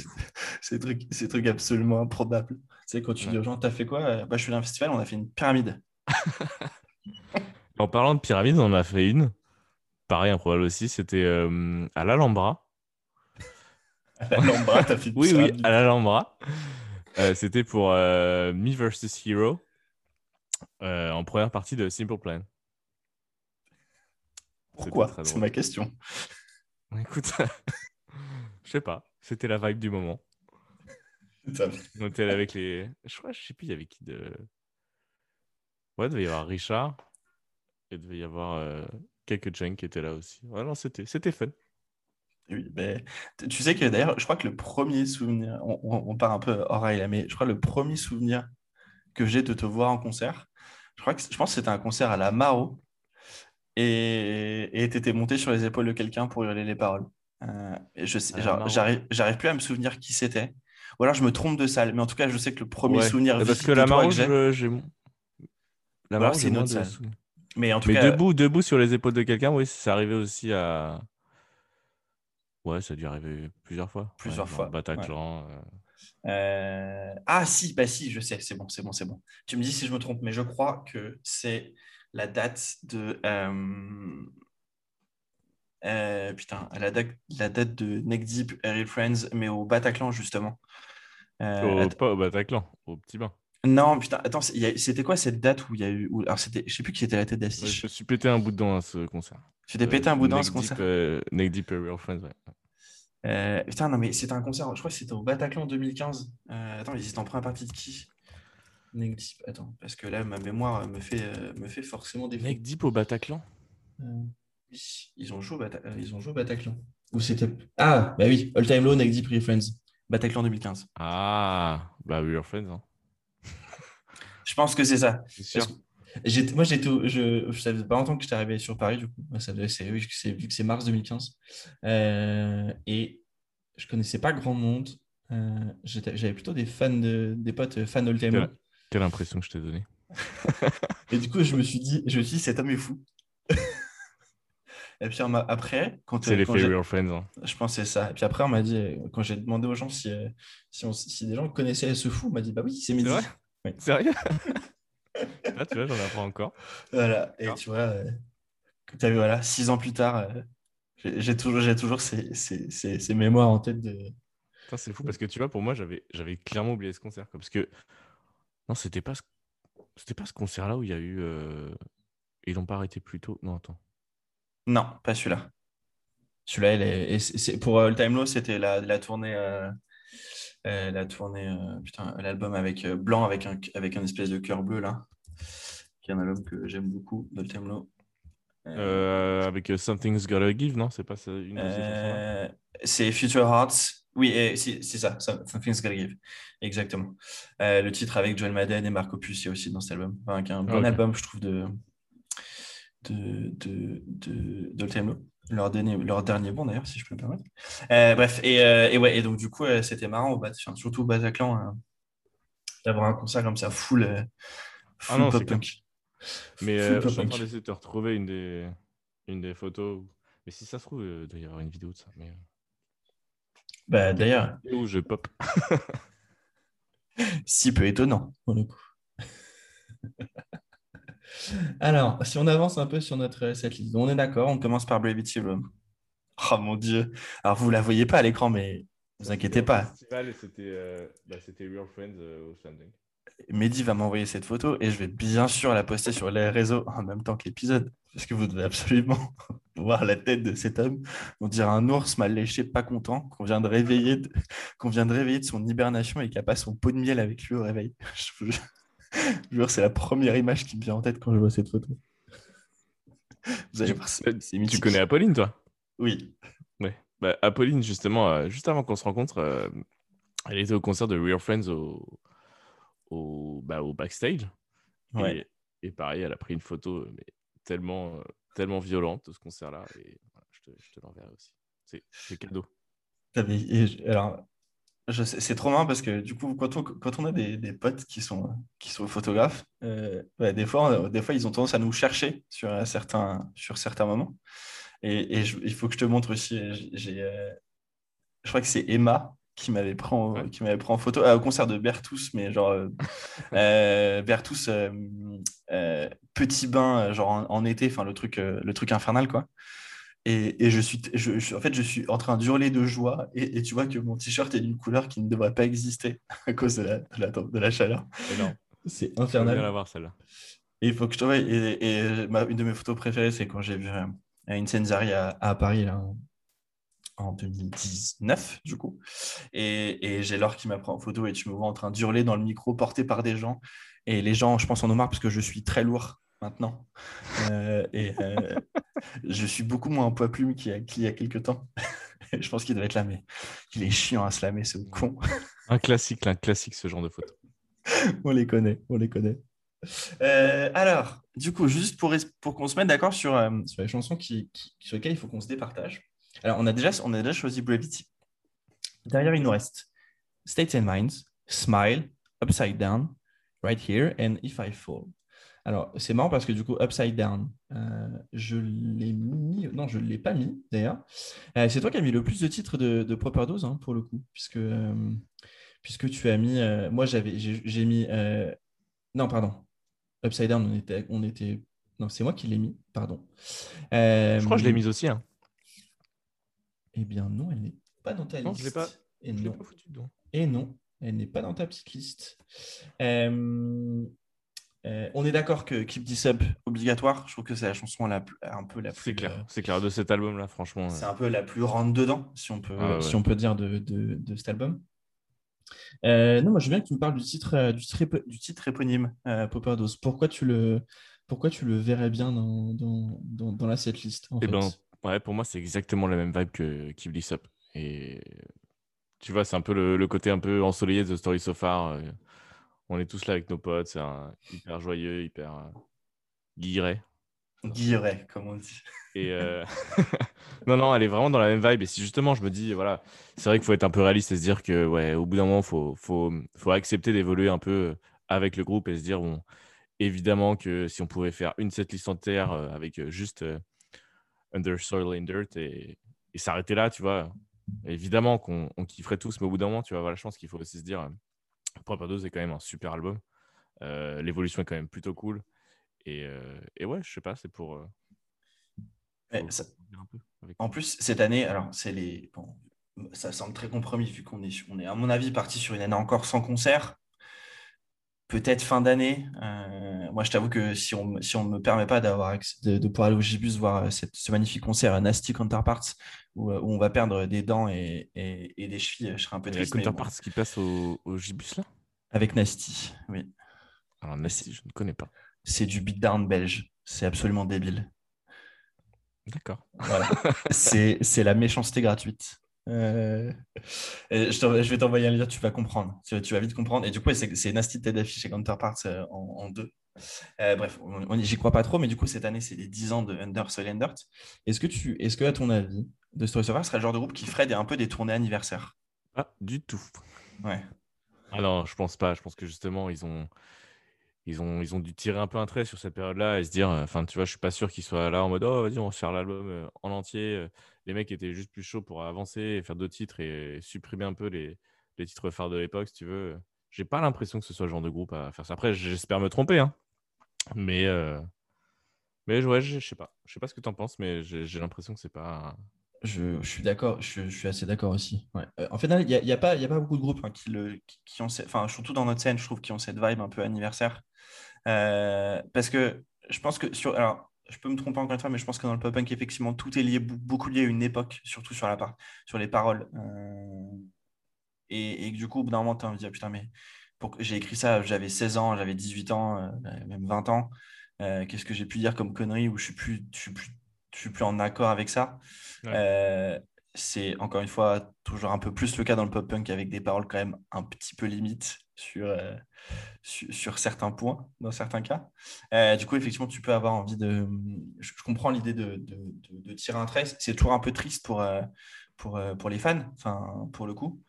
c'est truc, c'est truc absolument improbable. Tu sais, quand tu dis aux gens, t'as fait quoi? Euh, bah, Je suis dans un festival, on a fait une pyramide. en parlant de pyramide, on en a fait une. Pareil, improbable aussi. C'était euh, à l'Alhambra. À l'Alhambra, t'as fait une Oui, oui, à l'Alhambra. Euh, c'était pour Me vs Hero en première partie de Simple Plan. Pourquoi C'est ma question. Écoute, je sais pas. C'était la vibe du moment. On était avec les. Je crois, je sais plus, il y avait qui de. Ouais, il devait y avoir Richard. Et il devait y avoir euh, quelques gens qui étaient là aussi. Ouais, non, c'était, c'était fun. Oui, mais tu sais que d'ailleurs, je crois que le premier souvenir, on, part un peu hors là, mais je crois que le premier souvenir que j'ai de te voir en concert, je crois que je pense que c'était un concert à la Maro et tu étais monté sur les épaules de quelqu'un pour hurler les paroles. Euh, je sais, ah, j'arrive plus à me souvenir qui c'était. Ou alors je me trompe de salle, mais en tout cas, je sais que le premier souvenir. Parce que la Maro, j'ai. La Maro, c'est une autre salle. Mais en tout cas. Debout, debout sur les épaules de quelqu'un, oui, ça arrivait aussi à. Ouais, ça a dû arriver plusieurs fois. Plusieurs fois. Bataclan. Euh. Euh, ah, si, bah si, je sais, c'est bon, c'est bon, c'est bon. Tu me dis si je me trompe, mais je crois que c'est la date de. Euh, putain, la date, la date de Neck Deep, Aerial Friends, mais au Bataclan, justement. Euh, pas au Bataclan, au Petit Bain. Non, putain, attends, c'était quoi cette date où il y a eu. Alors, c'était, je sais plus qui était la tête d'affiche. je me suis pété un bout de dent à ce concert. Tu t'es pété un bout de dent à ce concert? euh, Neck Deep, Aerial Friends, ouais. Putain, non, mais c'était un concert, je crois que c'était au Bataclan 2015. attends, ils étaient en première partie de qui? Neck Deep, attends, parce que là, ma mémoire me fait, me fait forcément des. Neck Deep au Bataclan? Ils ont joué au, euh, ils ont joué Bataclan. Ou c'était. Ah, bah oui, All Time Low, Next Deep, Real Friends. Bataclan 2015. Ah, bah Real Friends. Hein. je pense que c'est ça. Moi, j'ai tout, je, je savais pas longtemps que j'étais arrivé sur Paris, du coup. Ça c'est, vu que c'est mars 2015. Euh, et je connaissais pas grand monde. Euh, j'avais plutôt des fans, de, des potes fans All Time. Quelle impression que je t'ai donnée. et du coup, je me suis dit, je me suis dit, cet homme est fou. Et puis après, quand c'est l'effet Real Friends. Hein. Je pensais ça. Et puis après, on m'a dit, quand j'ai demandé aux gens si, euh, si, si, des gens connaissaient ce fou, on m'a dit bah oui, c'est Mehdi. C'est vrai? Sérieux? Là, tu vois, j'en apprends encore. Voilà. Et tu vois, euh, as vu, voilà, six ans plus tard, euh, j'ai toujours, j'ai toujours ces, ces, ces, mémoires en tête de. C'est fou parce que tu vois, pour moi, j'avais, j'avais clairement oublié ce concert. Parce que non, c'était pas, ce... c'était pas ce concert-là où il y a eu. Ils l'ont pas arrêté plus tôt. Non, attends. Non, pas celui-là. Celui-là, est... pour euh, Time Low, c'était la, la tournée, euh, euh, la tournée, putain, l'album avec blanc avec un avec un espèce de cœur bleu là, qui est un album que j'aime beaucoup, de Time Low. avec Something's Gotta Give, non? C'est pas ça une C'est Future Hearts. Oui, c'est, ça, Something's Gotta Give. Exactement. le titre avec Joel Madden et Marco Pucci aussi dans cet album. Enfin, un bon album, je trouve, de, de, de, de, de Leur dernier, leur dernier bon d'ailleurs, si je peux me permettre. Euh, bref, et, euh, et, ouais, et donc du coup, euh, c'était marrant, au surtout au Bataclan, hein, d'avoir un concert comme ça, full, full ah pop punk. Mais je suis en train d'essayer de te retrouver une des, une des photos. Mais si ça se trouve, il doit y avoir une vidéo de ça. Mais... Bah d'ailleurs. Où je pop. si peu étonnant, pour le coup. Alors, si on avance un peu sur notre setlist, on est d'accord, on commence par Bravity Room. Oh mon dieu. Alors, vous ne la voyez pas à l'écran, mais vous inquiétez pas. C'était euh, bah, c'était Real Friends euh, au Slanding. Mehdi va m'envoyer cette photo et je vais bien sûr la poster sur les réseaux en même temps que l'épisode. Parce que vous devez absolument voir la tête de cet homme. On dirait un ours mal léché, pas content, qu'on vient de réveiller de, qu'on vient de réveiller de son hibernation et qui a pas son pot de miel avec lui au réveil. Je vous jure, c'est la première image qui me vient en tête quand je vois cette photo. Vous allez voir, c'est, Tu connais Apolline, toi? Oui. Ouais. Bah, Apolline, justement, euh, juste avant qu'on se rencontre, euh, elle était au concert de Real Friends au, au, bah, au backstage. Ouais. Et, pareil, elle a pris une photo mais tellement, euh, tellement violente de ce concert-là. Et je te, je te l'enverrai aussi. C'est cadeau. alors, c'est trop marrant parce que du coup, quand on, quand on a des, des potes qui sont, qui sont photographes, euh, des, fois, des fois, ils ont tendance à nous chercher sur certains, sur certains moments. Et, et il faut que je te montre aussi. J'ai, euh, je crois que c'est Emma qui m'avait pris, en, qui m'avait pris en photo euh, au concert de Bertus, mais genre Bertus petit bain genre en, en été, enfin le truc, le truc infernal quoi. Et, je suis, je, en fait, je suis en train d'hurler de joie. Et, tu vois que mon t-shirt est d'une couleur qui ne devrait pas exister à cause de la, de la, chaleur. C'est infernal. Je la voir celle-là. Et il faut que je te Et, et une de mes photos préférées, c'est quand j'ai vu euh, une Senzari à, à Paris là, en 2019, du coup. Et, et j'ai Laure qui m'a pris en photo et tu me vois en train d'hurler dans le micro, porté par des gens. Et les gens, je pense, en ont marre parce que je suis très lourd maintenant. Euh, et euh, je suis beaucoup moins en poids plume qu'il y, a, quelques temps. je pense qu'il doit être là, mais il est chiant à se lamer, ce con. un classique, un classique, ce genre de photo. on les connaît, on les connaît. Euh, alors, du coup, juste pour, pour qu'on se mette d'accord sur, sur les chansons qui, sur lesquelles il faut qu'on se départage. Alors, on a déjà, on a déjà choisi Brevity. Derrière, il nous reste States and Minds, Smile, Upside Down, Right Here, and If I Fall. Alors, c'est marrant parce que du coup, Upside Down, euh, je l'ai mis. Non, je ne l'ai pas mis d'ailleurs. Euh, c'est toi qui as mis le plus de titres de, de Proper Dose hein, pour le coup, puisque, euh, puisque tu as mis. moi, j'avais, j'ai, mis. non, pardon. Upside Down, on était. On était... Non, c'est moi qui l'ai mis, pardon. je crois que je l'ai mise aussi. Hein. Eh bien, non, elle n'est pas dans ta liste. Non, je ne l'ai pas. Et non. Pas foutu dedans. Et non, elle n'est pas dans ta petite liste. Euh, euh, on est d'accord que Keep This Up obligatoire. Je trouve que c'est la chanson la, un peu la plus. C'est clair, euh, c'est clair de cet album-là, franchement. C'est un peu la plus rentre dedans, si on peut, ah si on peut dire de, de, cet album. Euh, non, moi je veux bien que tu me parles du titre, du, titre, du titre éponyme, Popper Dose. Pourquoi tu le, pourquoi tu le verrais bien dans, dans, dans, dans la setlist en eh ben, ouais, pour moi c'est exactement la même vibe que Keep This Up. Et tu vois, c'est un peu le, le, côté un peu ensoleillé de The Story So Far on est tous là avec nos potes, c'est hyper joyeux, hyper euh, guilleret. Guilleret, comme on dit. Et euh, non, non, elle est vraiment dans la même vibe. Et si justement, je me dis, voilà, c'est vrai qu'il faut être un peu réaliste et se dire que, ouais, au bout d'un moment, il faut, faut, faut, accepter d'évoluer un peu euh, avec le groupe et se dire, bon, évidemment que si on pouvait faire une setlist entière avec juste Under Soil and Dirt et, et s'arrêter là, tu vois, évidemment qu'on kifferait tous, mais au bout d'un moment, tu vas avoir la chance qu'il faut aussi se dire, Proper Dose est quand même un super album. Euh, l'évolution est quand même plutôt cool. Et, euh, et ouais, je sais pas, c'est pour. Euh, en plus, cette année, alors, c'est les. Bon, ça semble très compromis vu qu'on est, on est, à mon avis, parti sur une année encore sans concert. Peut-être fin d'année. moi, je t'avoue que si on ne si on me permet pas d'avoir de, de, pouvoir aller au Gibus voir cette, ce magnifique concert à Nasty Counterparts, où, où, on va perdre des dents et, et, et, des chevilles, je serais un peu triste. Counterparts qui passe au, au Gibus là? Avec Nasty, oui. Alors Nasty, je ne connais pas. C'est du beatdown belge. C'est absolument débile. D'accord. Voilà. c'est la méchanceté gratuite. Euh, je, je, vais t'envoyer un lien, tu vas comprendre. Tu, tu, vas vite comprendre. Et du coup, c'est Nasty tête d'affiche et Counterparts euh, en, en, deux. Euh, bref, j'y crois pas trop, mais du coup, cette année, c'est les 10 ans de Under Soul Est-ce que, tu, est que, à ton avis, The Story Survivor serait le genre de groupe qui ferait un peu des tournées anniversaires? Pas du tout. Ouais. Ah non, je pense pas. Je pense que justement, ils ont, ils ont, ils ont dû tirer un peu un trait sur cette période-là et se dire, enfin, tu vois, je suis pas sûr qu'ils soient là en mode, oh, vas-y, on va faire l'album euh, en entier. Euh, les mecs étaient juste plus chauds pour avancer et faire d'autres titres et supprimer un peu les, les titres phares de l'époque, si tu veux. J'ai pas l'impression que ce soit le genre de groupe à faire ça. Après, j'espère me tromper, hein. Mais, euh... mais ouais, je sais pas. Je sais pas ce que tu en penses, mais j'ai l'impression que c'est pas. Je, suis d'accord, je, suis assez d'accord aussi. Euh, en fait, il n'y a, a, pas, beaucoup de groupes hein, qui, le, ont, enfin, surtout dans notre scène, je trouve, qui ont cette vibe un peu anniversaire. Euh, parce que je pense que sur. Alors, je peux me tromper encore une fois, mais je pense que dans le pop-punk, effectivement, tout est lié, beaucoup lié à une époque, surtout sur, la part, sur les paroles. Euh, et, du coup, au bout d'un moment, tu as envie dire, putain, mais j'ai écrit ça, j'avais 16 ans, j'avais 18 ans, même 20 ans. Qu'est-ce que j'ai pu dire comme connerie où je suis plus, je suis plus je suis plus en accord avec ça. Euh, c'est encore une fois toujours un peu plus le cas dans le pop punk avec des paroles quand même un petit peu limites sur, euh, sur, certains points, dans certains cas. Euh, du coup, effectivement, tu peux avoir envie de. Je, comprends l'idée de, de, de, tirer un trait. C'est toujours un peu triste pour, pour, pour les fans, enfin, pour le coup.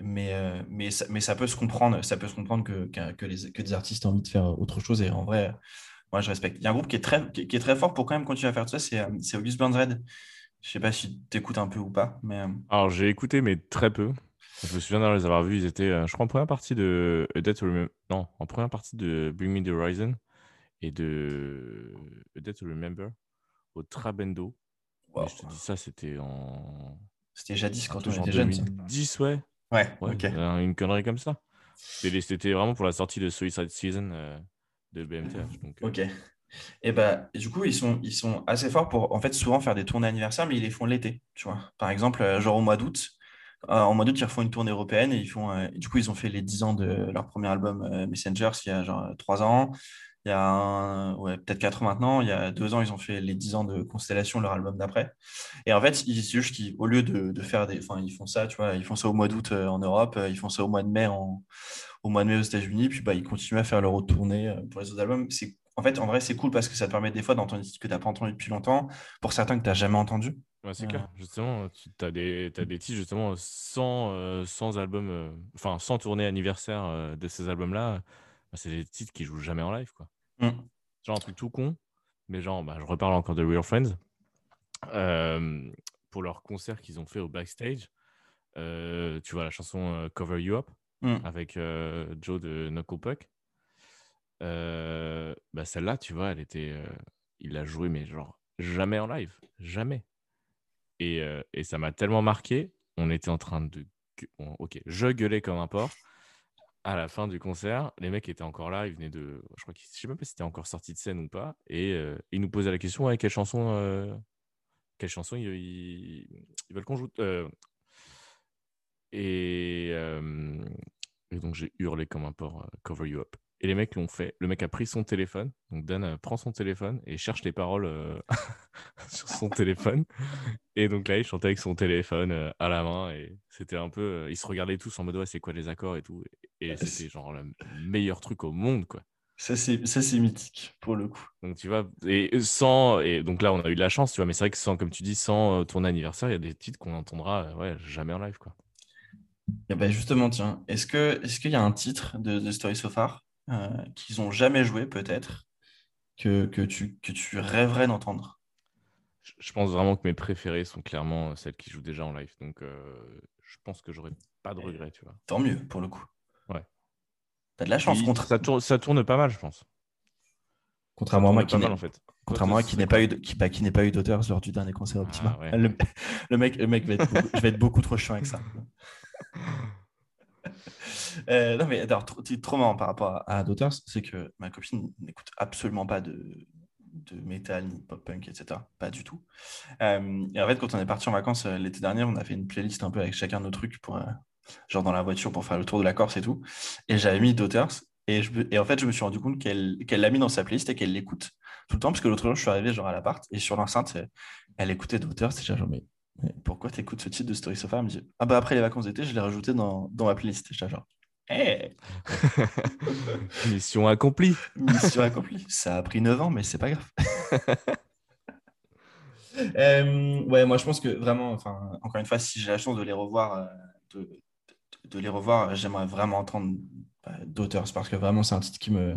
mais, mais, ça, mais ça peut se comprendre, ça peut se comprendre que, que, les, que des artistes ont envie de faire autre chose. Et en vrai, moi, je respecte. Il y a un groupe qui est très, qui, est très fort pour quand même continuer à faire tout ça, c'est, euh, August Burns Red. Je sais pas si tu écoutes un peu ou pas. Mais... Euh, Alors, j'ai écouté, mais très peu. Je me souviens de les avoir vus. Ils étaient, euh, je crois, en première partie de Non, en première partie de Bring Me the Horizon et de A Dead to Remember au Trabendo. Je te dis ça, c'était en. C'était jadis quand on était jeune. 2010, ouais. Ouais, ok. Une connerie comme ça. C'était vraiment pour la sortie de Suicide Season BMTH. Euh. Ok. Et bah, du coup, ils sont, ils sont assez forts pour en fait souvent faire des tournées anniversaires, mais ils les font l'été, tu vois. Par exemple, euh, genre au mois d'août. Euh, en mois d'août, ils refont une tournée européenne et ils font. du coup, ils ont fait les 10 ans de leur premier album Messengers il y a genre 3 ans. Il y a ouais, peut-être 4 ans maintenant. Il y a 2 ans, ils ont fait les 10 ans de Constellation, leur album d'après. Et en fait, ils, juste qu'au lieu de, de, faire des. Enfin, ils font ça, tu vois, ils font ça au mois d'août en Europe, ils font ça au mois de mai en, au mois de mai aux États-Unis, puis bah, ils continuent à faire leur autre tournée pour les autres albums. C'est en fait, en vrai, c'est cool parce que ça te permet des fois d'entendre des titres que tu n'as pas entendu depuis longtemps, pour certains que tu n'as jamais entendu. Ouais, c'est clair. Justement, tu as des, as des titres justement sans, euh, sans album, euh, enfin sans tournée anniversaire euh, de ces albums-là. Bah, c'est des titres qui jouent jamais en live. Quoi. Mm. Genre un truc tout con, mais genre, bah, je reparle encore de Real Friends. pour leur concert qu'ils ont fait au backstage, tu vois la chanson Cover You Up mm. avec Joe de Knuckle Puck. Euh, bah celle-là, tu vois, elle était, euh, il l'a joué, mais genre jamais en live, jamais. Et, euh, et ça m'a tellement marqué. On était en train de, ok, je gueulais comme un porc. À la fin du concert, les mecs étaient encore là. Ils venaient de, je crois sais même pas si c'était encore sorti de scène ou pas. Et ils nous posaient la question, quelle chanson, chanson ils, veulent qu'on joue. Et, et donc j'ai hurlé comme un porc, cover you up. Et les mecs l'ont fait. Le mec a pris son téléphone. Donc Dan euh, prend son téléphone et cherche les paroles euh, sur son téléphone. Et donc là, il chantait avec son téléphone euh, à la main. Et c'était un peu. ils se regardaient tous en mode ouais, c'est quoi les accords et tout. Et c'était genre le meilleur truc au monde, quoi. Ça, c'est mythique pour le coup. Donc, tu vois, et sans. Et donc là, on a eu de la chance, tu vois, mais c'est vrai que sans, comme tu dis, sans ton anniversaire, il y a des titres qu'on entendra ouais, jamais en live, quoi. Et ben justement, tiens, est-ce qu'il est y a un titre de, de Story So Far? Euh, qu'ils n'ont jamais joué peut-être, que, que, tu, que tu rêverais d'entendre Je pense vraiment que mes préférées sont clairement celles qui jouent déjà en live. Donc euh, je pense que j'aurais pas de regrets, tu vois. Tant mieux pour le coup. Ouais. T'as de la chance. contre... ça, tourne, ça tourne pas mal, je pense. Contrairement à moi qui, en fait. Contrairement à qui n'ait pas eu qui, bah, qui pas eu d'auteur lors du dernier concert Optima. Ah, le, le, mec, le mec va être je vais être beaucoup trop chiant avec ça. Euh, non, mais alors, trop, marrant par rapport à, Daughters, c'est que ma copine n'écoute absolument pas de, de métal, ni pop-punk, etc. Pas du tout. Euh, et en fait, quand on est parti en vacances euh, l'été dernier, on a fait une playlist un peu avec chacun de nos trucs, pour, genre dans la voiture pour faire le tour de la Corse et tout. Et j'avais mis Daughters. Et, et en fait, je me suis rendu compte qu'elle l'a mis dans sa playlist et qu'elle l'écoute tout le temps, parce que l'autre jour, je suis arrivé genre à l'appart et sur l'enceinte, elle écoutait Daughters. Et j'ai genre, pourquoi tu écoutes ce titre de Story Sofa Elle me dit, ah bah après les vacances d'été, je l'ai rajouté dans, dans ma playlist. Et genre, eh. Mission accomplie. Mission accomplie. Ça a pris 9 ans, mais c'est pas grave. Euh, ouais, moi je pense que vraiment, enfin, encore une fois, si j'ai la chance de les revoir, euh, de, de, les revoir, j'aimerais vraiment entendre bah, d'auteurs parce que vraiment c'est un titre qui me.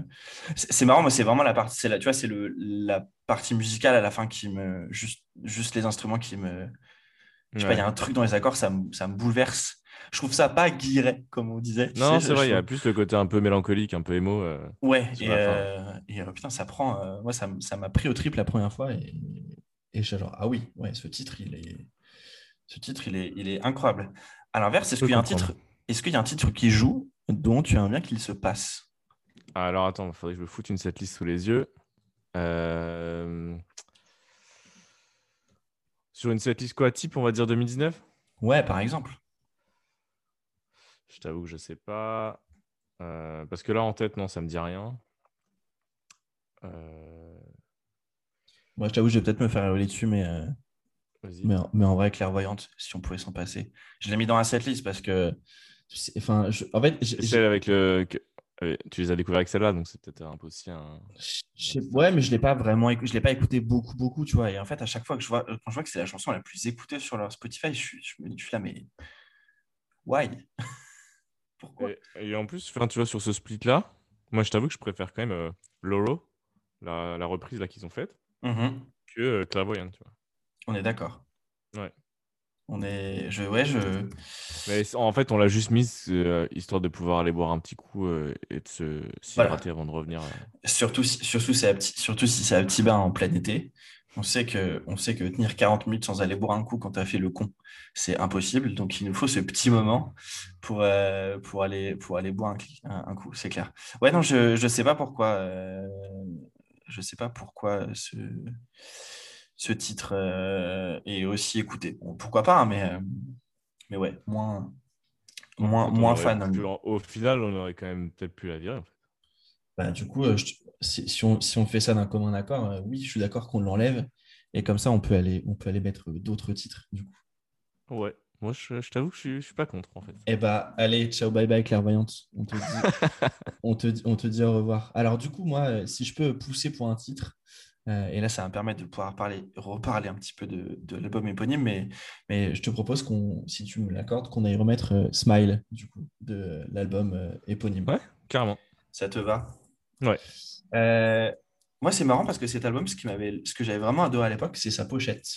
C'est marrant, mais c'est vraiment la partie, c'est la, tu vois, c'est le la partie musicale à la fin qui me, juste, juste les instruments qui me. Je sais pas, il y a un truc dans les accords, ça, ça me bouleverse je trouve ça pas guilleret, comme on disait. Non, c'est vrai, il y a plus le côté un peu mélancolique, un peu émo. Euh, ouais, et, euh, euh, putain, ça prend. moi, ça m'a pris au triple la première fois. Et Et je genre, ah oui, ouais, ce titre, il est, ce titre, il est, il est incroyable. À l'inverse, est-ce qu'il y a un titre, est-ce qu'il y a un titre qui joue dont tu aimes bien qu'il se passe? Alors attends, il faudrait que je me foute une setlist sous les yeux. Euh, sur une setlist quoi type, on va dire 2019 Ouais, par exemple. Je t'avoue que je sais pas. Euh, parce que là, en tête, non, ça me dit rien. Euh... Moi, je t'avoue, je vais peut-être me faire évoluer dessus, mais, euh, mais, mais, en vrai, clairvoyante, si on pouvait s'en passer. Je l'ai mis dans la setlist parce que. Enfin, en fait, celle avec le. Tu les as découvertes avec celle-là, donc c'est peut-être un peu aussi un. Ouais, mais je l'ai pas vraiment, je l'ai pas écouté beaucoup, beaucoup, tu vois. Et en fait, à chaque fois que je vois, quand je vois que c'est la chanson la plus écoutée sur leur Spotify, je, suis, je me dis là, mais why? Pourquoi? Et, en plus, tu vois, sur ce split-là, moi, je t'avoue que je préfère quand même euh, Loro, la, la, reprise là qu'ils ont faite, mmh que euh, tu vois. On est d'accord. Ouais. On est, je, ouais, je. Mais en fait, on l'a juste mise euh, histoire de pouvoir aller boire un petit coup euh, et de se s'hydrater avant de revenir. Euh. Surtout, surtout, surtout si c'est un petit bain en plein été. On sait, que, on sait que tenir 40 minutes sans aller boire un coup quand tu as fait le con, c'est impossible. Donc, il nous faut ce petit moment pour, pour, aller, pour aller boire un, un, coup, c'est clair. Ouais, non, je ne sais pas pourquoi. je sais pas pourquoi ce ce titre euh, est aussi écouté. pourquoi pas, hein, mais, euh, mais ouais, moins, moins, moins fan. au final, on aurait quand même peut-être pu la virer. Bah, du coup, euh, si, on, si, on, fait ça d'un commun accord, oui, je suis d'accord qu'on l'enlève. Et comme ça, on peut aller, on peut aller mettre d'autres titres, du coup. Ouais, moi, je, t'avoue que je suis, suis pas contre, en fait. Eh bah, allez, ciao, bye bye, clairvoyante. On te, dit, on, te, on te dit au revoir. Alors, du coup, moi, si je peux pousser pour un titre, euh, et là, ça va me permettre de pouvoir parler, reparler un petit peu de, de l'album éponyme, mais, mais je te propose qu'on, si tu me l'accordes, qu'on aille remettre euh, Smile, du coup, de l'album euh, éponyme. Ouais, carrément. Ça te va? Ouais. moi, c'est marrant parce que cet album, ce, qui m'avait, ce que j'avais vraiment adoré à l'époque, c'est sa pochette.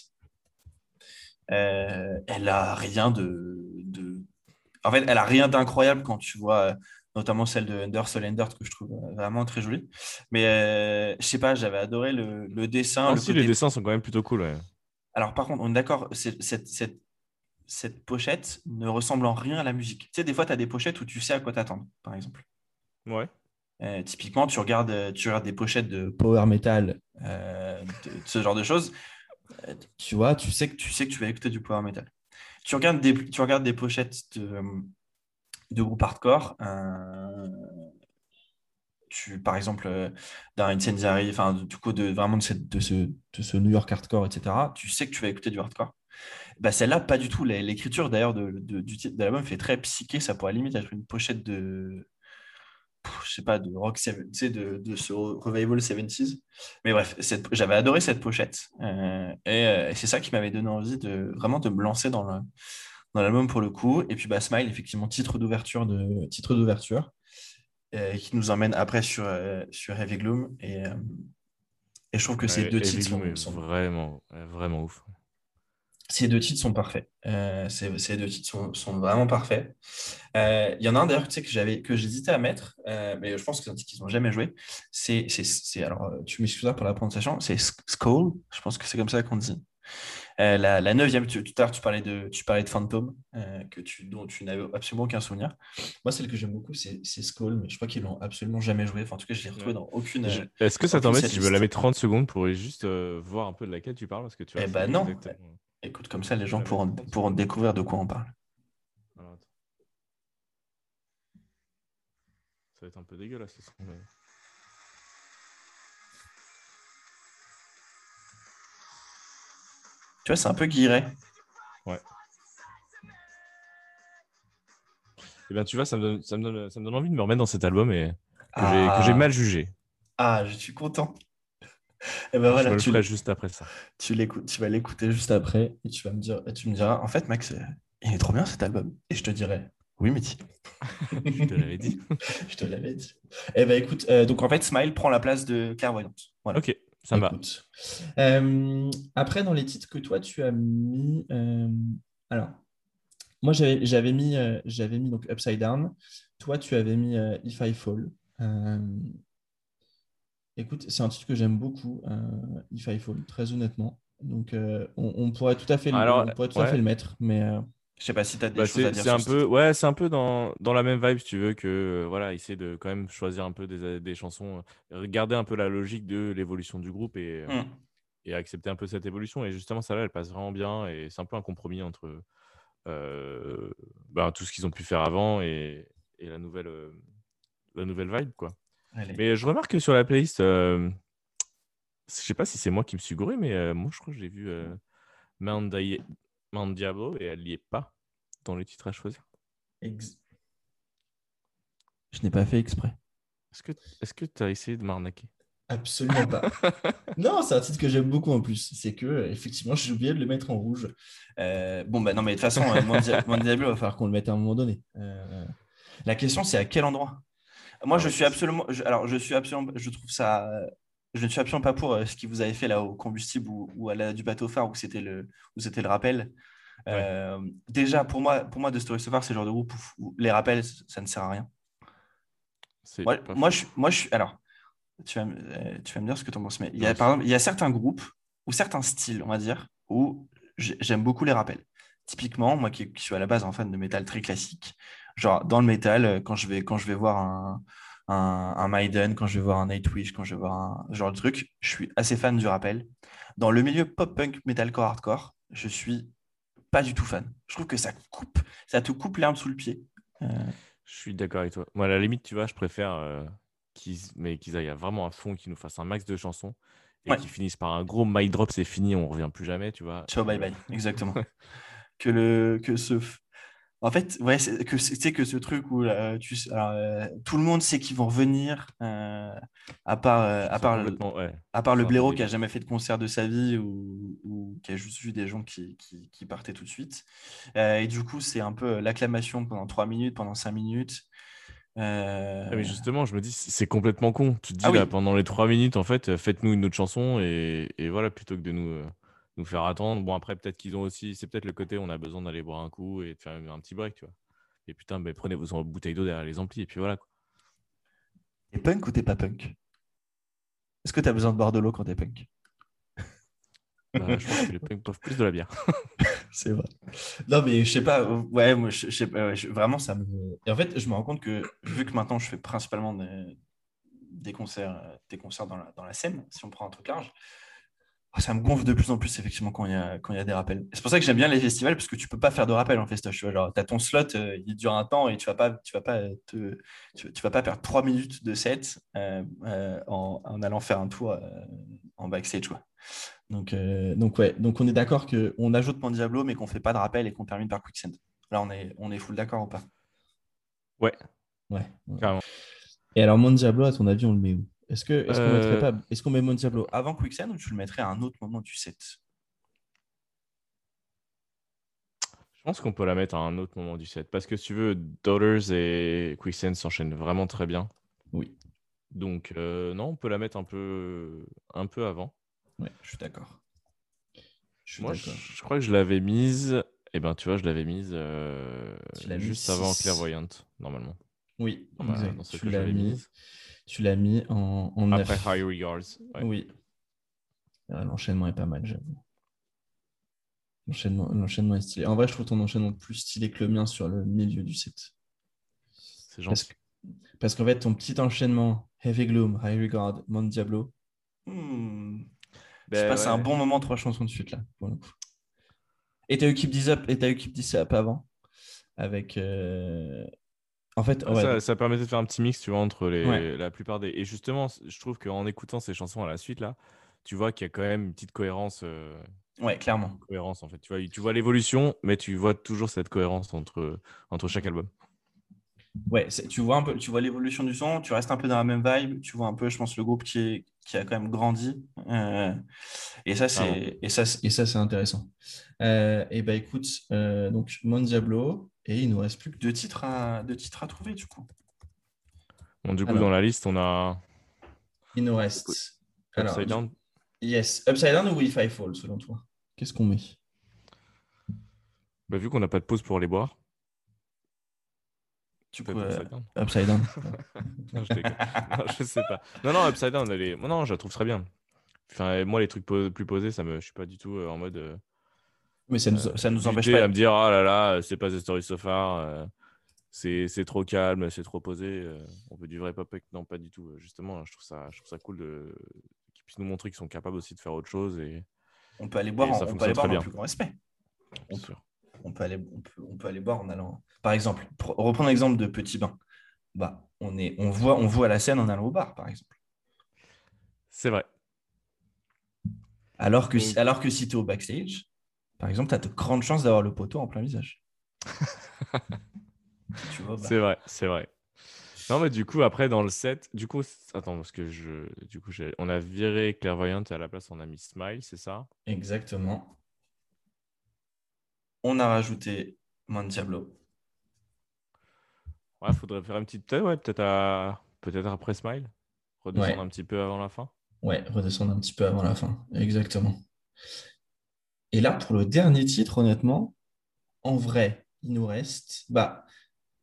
elle a rien de, de, En fait, elle a rien d'incroyable quand tu vois notamment celle de Under Solender que je trouve euh, vraiment très jolie. Mais euh, je sais pas, j'avais adoré le, dessin. Ah, les dessins sont quand même plutôt cool. Alors par contre, on est d'accord, cette, cette, pochette ne ressemble en rien à la musique. Tu sais, des fois, tu as des pochettes où tu sais à quoi t'attendre, par exemple. Ouais. Euh, typiquement, tu regardes, tu regardes des pochettes de power metal, de, ce genre de choses. tu vois, tu sais que tu sais que tu vas écouter du power metal. Tu regardes des, tu regardes des pochettes de, de groupe hardcore. Euh, tu, par exemple, euh, dans Incendiary, enfin, du coup, de, vraiment de, cette, de, ce, de ce New York hardcore, etc., tu sais que tu vas écouter du hardcore. Bah, Celle-là, pas du tout. L'écriture, d'ailleurs, de, du de l'album fait très psyché. Ça pourrait limite être une pochette de, je sais pas, de rock, de, de ce revival 70s. Mais bref, j'avais adoré cette pochette. Euh, et, c'est ça qui m'avait donné envie de vraiment de me lancer dans le, dans l'album pour le coup. Et puis bah, Smile, effectivement, titre d'ouverture de titre d'ouverture, euh, qui nous emmène après sur, euh, sur Heavy Gloom. Et, euh, et je trouve que ces deux titres sont, vraiment, vraiment ouf. Ces deux titres sont parfaits. ces, ces, deux titres sont, sont vraiment parfaits. Il y en a un d'ailleurs tu sais, que j'avais que j'hésitais à mettre, mais je pense que c'est un titre qu'ils n'ont jamais joué. C'est, alors, tu m'excuseras pour la prononciation, c'est Skull. Je pense que c'est comme ça qu'on dit. Euh, la, neuvième, tout à l'heure, tu parlais de, tu parlais de Phantom, euh, que tu, dont tu n'avais absolument aucun souvenir. Moi, celle que j'aime beaucoup, c'est Skull, mais je crois qu'ils l'ont absolument jamais joué. Enfin, en tout cas, je l'ai retrouvé dans aucune. Euh, est-ce que ça t'embête si je veux la mettre 30 secondes pour juste voir un peu de laquelle tu parles parce que tu Eh ben non. Écoute, comme ça, les gens pourront, pourront découvrir de quoi on parle. ça va être un peu dégueulasse. Ce Tu vois, c'est un peu guiré. Ouais. Et eh bien, tu vois, ça me, donne, ça, me donne, ça me donne envie de me remettre dans cet album et que j'ai ah. mal jugé. Ah, je suis content. Et eh ben voilà, je le tu ferai juste après ça. Tu, tu vas l'écouter juste après et tu vas me dire, et tu me diras, en fait, Max, il est trop bien cet album. Et je te dirai, oui, mais je te l'avais dit. je te l'avais dit. Eh ben écoute, euh, donc en fait, Smile prend la place de Clairvoyante. Voilà. Ok. Ça va. Euh, après, dans les titres que toi, tu as mis. Euh, alors, moi, j'avais mis, euh, j'avais mis donc Upside Down. Toi, tu avais mis If I Fall. écoute, c'est un titre que j'aime beaucoup, If I Fall, très honnêtement. Donc, on, on pourrait tout à fait, le- Alors, on pourrait tout à fait le mettre, mais je sais pas si tu as des Bah, choses à dire c'est un peu, ouais, c'est un peu dans, dans la même vibe, si tu veux, que euh, voilà, essayer de quand même choisir un peu des, des chansons, euh, regarder un peu la logique de l'évolution du groupe et, Hmm. et accepter un peu cette évolution. Et justement, ça là, elle passe vraiment bien et c'est un peu un compromis entre euh, ben, tout ce qu'ils ont pu faire avant et, et la, nouvelle, euh, la nouvelle vibe, quoi. Allez. Mais je remarque que sur la playlist, euh, je sais pas si c'est moi qui me suis gouré, mais euh, moi, je crois que j'ai vu euh, Mount, Di- Mount Diablo et elle n'y est pas dans les titres à choisir. Ex- Je n'ai pas fait exprès. Est-ce que tu as essayé de m'arnaquer? Absolument pas. Non, c'est un titre que j'aime beaucoup en plus. C'est que, euh, effectivement, j'ai oublié de le mettre en rouge. Euh, bon, bah non, mais de toute façon, euh, Diablo, il va falloir qu'on le mette à un moment donné. Euh, la question, c'est à quel endroit? Moi, je suis absolument. je- alors, je suis absolument. Je trouve ça. Je ne suis absolument pas pour euh, ce que vous avez fait là au combustible ou, ou à la du bateau phare où c'était le, où c'était le rappel. Euh, Déjà, pour moi, pour moi, de Story So Far, c'est le genre de groupe où, les rappels, ça ne sert à rien. Moi, je, suis- moi, je. Alors, tu vas, me- euh, tu vas me dire ce que tu en penses, mais il y a, par exemple, il y a certains groupes ou certains styles, on va dire, où j'ai- j'aime beaucoup les rappels. Typiquement, moi qui, qui suis à la base un fan de métal très classique, genre dans le métal, quand je vais, quand je vais voir un, un, un Maiden, quand je vais voir un Nightwish, quand je vais voir un genre de truc, je suis assez fan du rappel. Dans le milieu pop-punk, metalcore, hardcore, je suis pas du tout fan. Je trouve que ça coupe, ça te coupe l'herbe sous le pied. Euh, Je suis d'accord avec toi. Moi, à la limite, tu vois, je préfère euh, qu'ils qu'ils aillent vraiment à fond, qu'ils nous fassent un max de chansons et Ouais. qu'ils finissent par un gros mic drop, c'est fini, on revient plus jamais, tu vois. Ciao, bye bye. Exactement. que le que ce en fait ouais c'est que c'est c'est que ce truc où là, tu sais- alors, euh, tout le monde sait qu'ils vont revenir euh, à part euh, à part le, ouais. à part le blaireau qui a jamais fait de concert de sa vie ou, ou qui a juste vu des gens qui, qui, qui partaient tout de suite et du coup c'est un peu l'acclamation pendant trois minutes pendant cinq minutes Ah, mais justement, je me dis, c'est complètement con. Tu te dis, Ah oui. là, pendant les trois minutes, en fait, faites-nous une autre chanson et, et voilà, plutôt que de nous, nous faire attendre. Bon, après, peut-être qu'ils ont aussi, c'est peut-être le côté, on a besoin d'aller boire un coup et de faire un petit break, tu vois. Et putain, mais prenez vos bouteilles d'eau derrière les amplis et puis voilà. quoi. t'es punk ou t'es pas punk? Est-ce que t'as besoin de boire de l'eau quand t'es punk? Bah, je pense que les punks boivent plus de la bière. C'est vrai. Non, mais je sais pas. Ouais, moi, je, je sais pas. ouais, je- vraiment, ça me. Et en fait, je me rends compte que vu que maintenant, je fais principalement des, des concerts, euh, des concerts dans la, dans la scène, si on prend un truc large, ça me gonfle de plus en plus, effectivement, quand il y a, quand il y a des rappels. C'est pour ça que j'aime bien les festivals, parce que tu peux pas faire de rappel en festoche. Tu vois, genre, as ton slot, euh, il dure un temps et tu vas pas, tu vas pas te, tu, tu vas pas perdre trois minutes de set euh, euh, en, en allant faire un tour en backstage, quoi. Donc, donc, ouais, donc on est d'accord qu'on ajoute Mon Diablo, mais qu'on fait pas de rappel et qu'on termine par Quicksand. Là, on est, on est full d'accord ou pas? Ouais. Ouais. ouais. Et alors, Mon Diablo, à ton avis, on le met où? Est-ce que, est-ce qu'on Euh, mettrait pas, est-ce qu'on met Mon Diablo avant Quicksand ou tu le mettrais à un autre moment du set? Je pense qu'on peut la mettre à un autre moment du set. Parce que si tu veux, Daughters et Quicksand s'enchaînent vraiment très bien. Oui. Donc, euh, non, on peut la mettre un peu, un peu avant. Ouais, je suis d'accord. Moi, je, crois que je l'avais mise. Et ben, tu vois, je l'avais mise euh, mis juste avant six. Clairvoyante, normalement. Oui, Dans ce tu l'as mise. Tu l'as mis en, en Après neuf. High Regards. ouais. Oui. Ah, L'enchaînement est pas mal, j'avoue. L'enchaînement, l'enchaînement est stylé. En vrai, je trouve ton enchaînement plus stylé que le mien sur le milieu du set. C'est Parce, gentil. parce qu'en fait, ton petit enchaînement Heavy Gloom, High Regard, Mount Diablo, hmm, Ben passe un ouais. bon moment, trois chansons de suite là. pour le coup. Et t'as eu Keep This Up, et t'as eu Keep This Up avant. Avec. euh, En fait, ouais, ça, ça permettait de faire un petit mix, tu vois, entre les, Ouais. la plupart des. Et justement, je trouve qu'en écoutant ces chansons à la suite, là, tu vois qu'il y a quand même une petite cohérence. euh, ouais, clairement. une cohérence, en fait. Tu vois, tu vois l'évolution, mais tu vois toujours cette cohérence entre, entre chaque album. Ouais, tu vois un peu, tu vois l'évolution du son, tu restes un peu dans la même vibe, tu vois un peu, je pense, le groupe qui, est, qui a quand même grandi. Euh, et ça, Clairement. c'est et ça, c'est- et ça, c'est intéressant. Euh, et bah écoute, euh, donc Mon Diablo, et il nous reste plus que deux titres à, deux titres à trouver, du coup. Bon, du coup, Alors. dans la liste, on a Il nous reste. Alors, Upside Down. Yes, Upside Down ou If I Fall, selon toi? Qu'est-ce qu'on met? Bah, vu qu'on n'a pas de pause pour les boire, peut-être coup, euh, Upside Down. Upside Down. Non, je. Non, je sais pas. Non, non, Upside Down, elle est... non, je la trouve très bien. enfin, moi, les trucs plus posés, ça me, je suis pas du tout en mode. Mais ça nous, ça nous empêche pas. à me dire, oh là là, c'est pas The Story So Far c'est trop calme, c'est trop posé. on veut du vrai pop Non, pas du tout. Justement, je trouve ça, je trouve ça cool qu'ils puissent nous montrer qu'ils sont capables aussi de faire autre chose. Et, on peut aller boire, en, on peut aller boire dans le plus grand respect. On peut, on, peut aller, on, peut, on peut aller boire en allant. Par exemple, reprendre l'exemple de Petit Bain, bah, on, est, on, voit, on voit la scène en allant au bar, par exemple. C'est vrai. Alors que, si, alors que si tu es au backstage, par exemple, tu as de grandes chances d'avoir le poteau en plein visage. bah. C'est vrai, c'est vrai. Non, mais du coup, après, dans le set, du coup, attends, parce que je, du coup, on a viré clairvoyante et à la place, on a mis Smile, c'est ça? Exactement. On a rajouté Mon Diablo. Ouais, faudrait faire une petite peut-être, ouais, peut-être à... peut-être après Smile, redescendre un petit peu avant la fin. Ouais, redescendre un petit peu avant la fin, exactement. Et là, pour le dernier titre, honnêtement, en vrai, il nous reste, bah,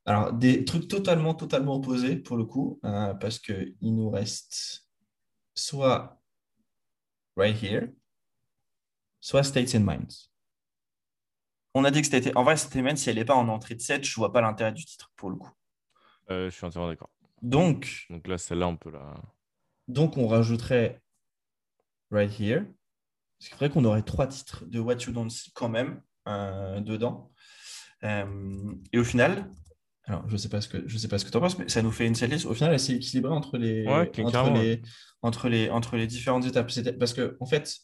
alors, des trucs totalement, totalement opposés pour le coup, hein, parce qu'il nous reste soit Right Here, soit States and Minds. On a dit que c'était. En vrai, States and Minds, si elle n'est pas en entrée de 7, je ne vois pas l'intérêt du titre pour le coup. Euh, je suis entièrement d'accord. Donc, Donc là, celle-là, on peut la. Donc, on rajouterait Right Here. C'est vrai qu'on aurait trois titres de What You Don't See quand même euh, dedans. Euh, et au final, alors, je ne sais pas ce que je sais pas ce que tu en penses, mais ça nous fait une setlist. Au final, elle équilibrée entre les, entre, les, entre, les, entre les différentes étapes. Parce que, en fait,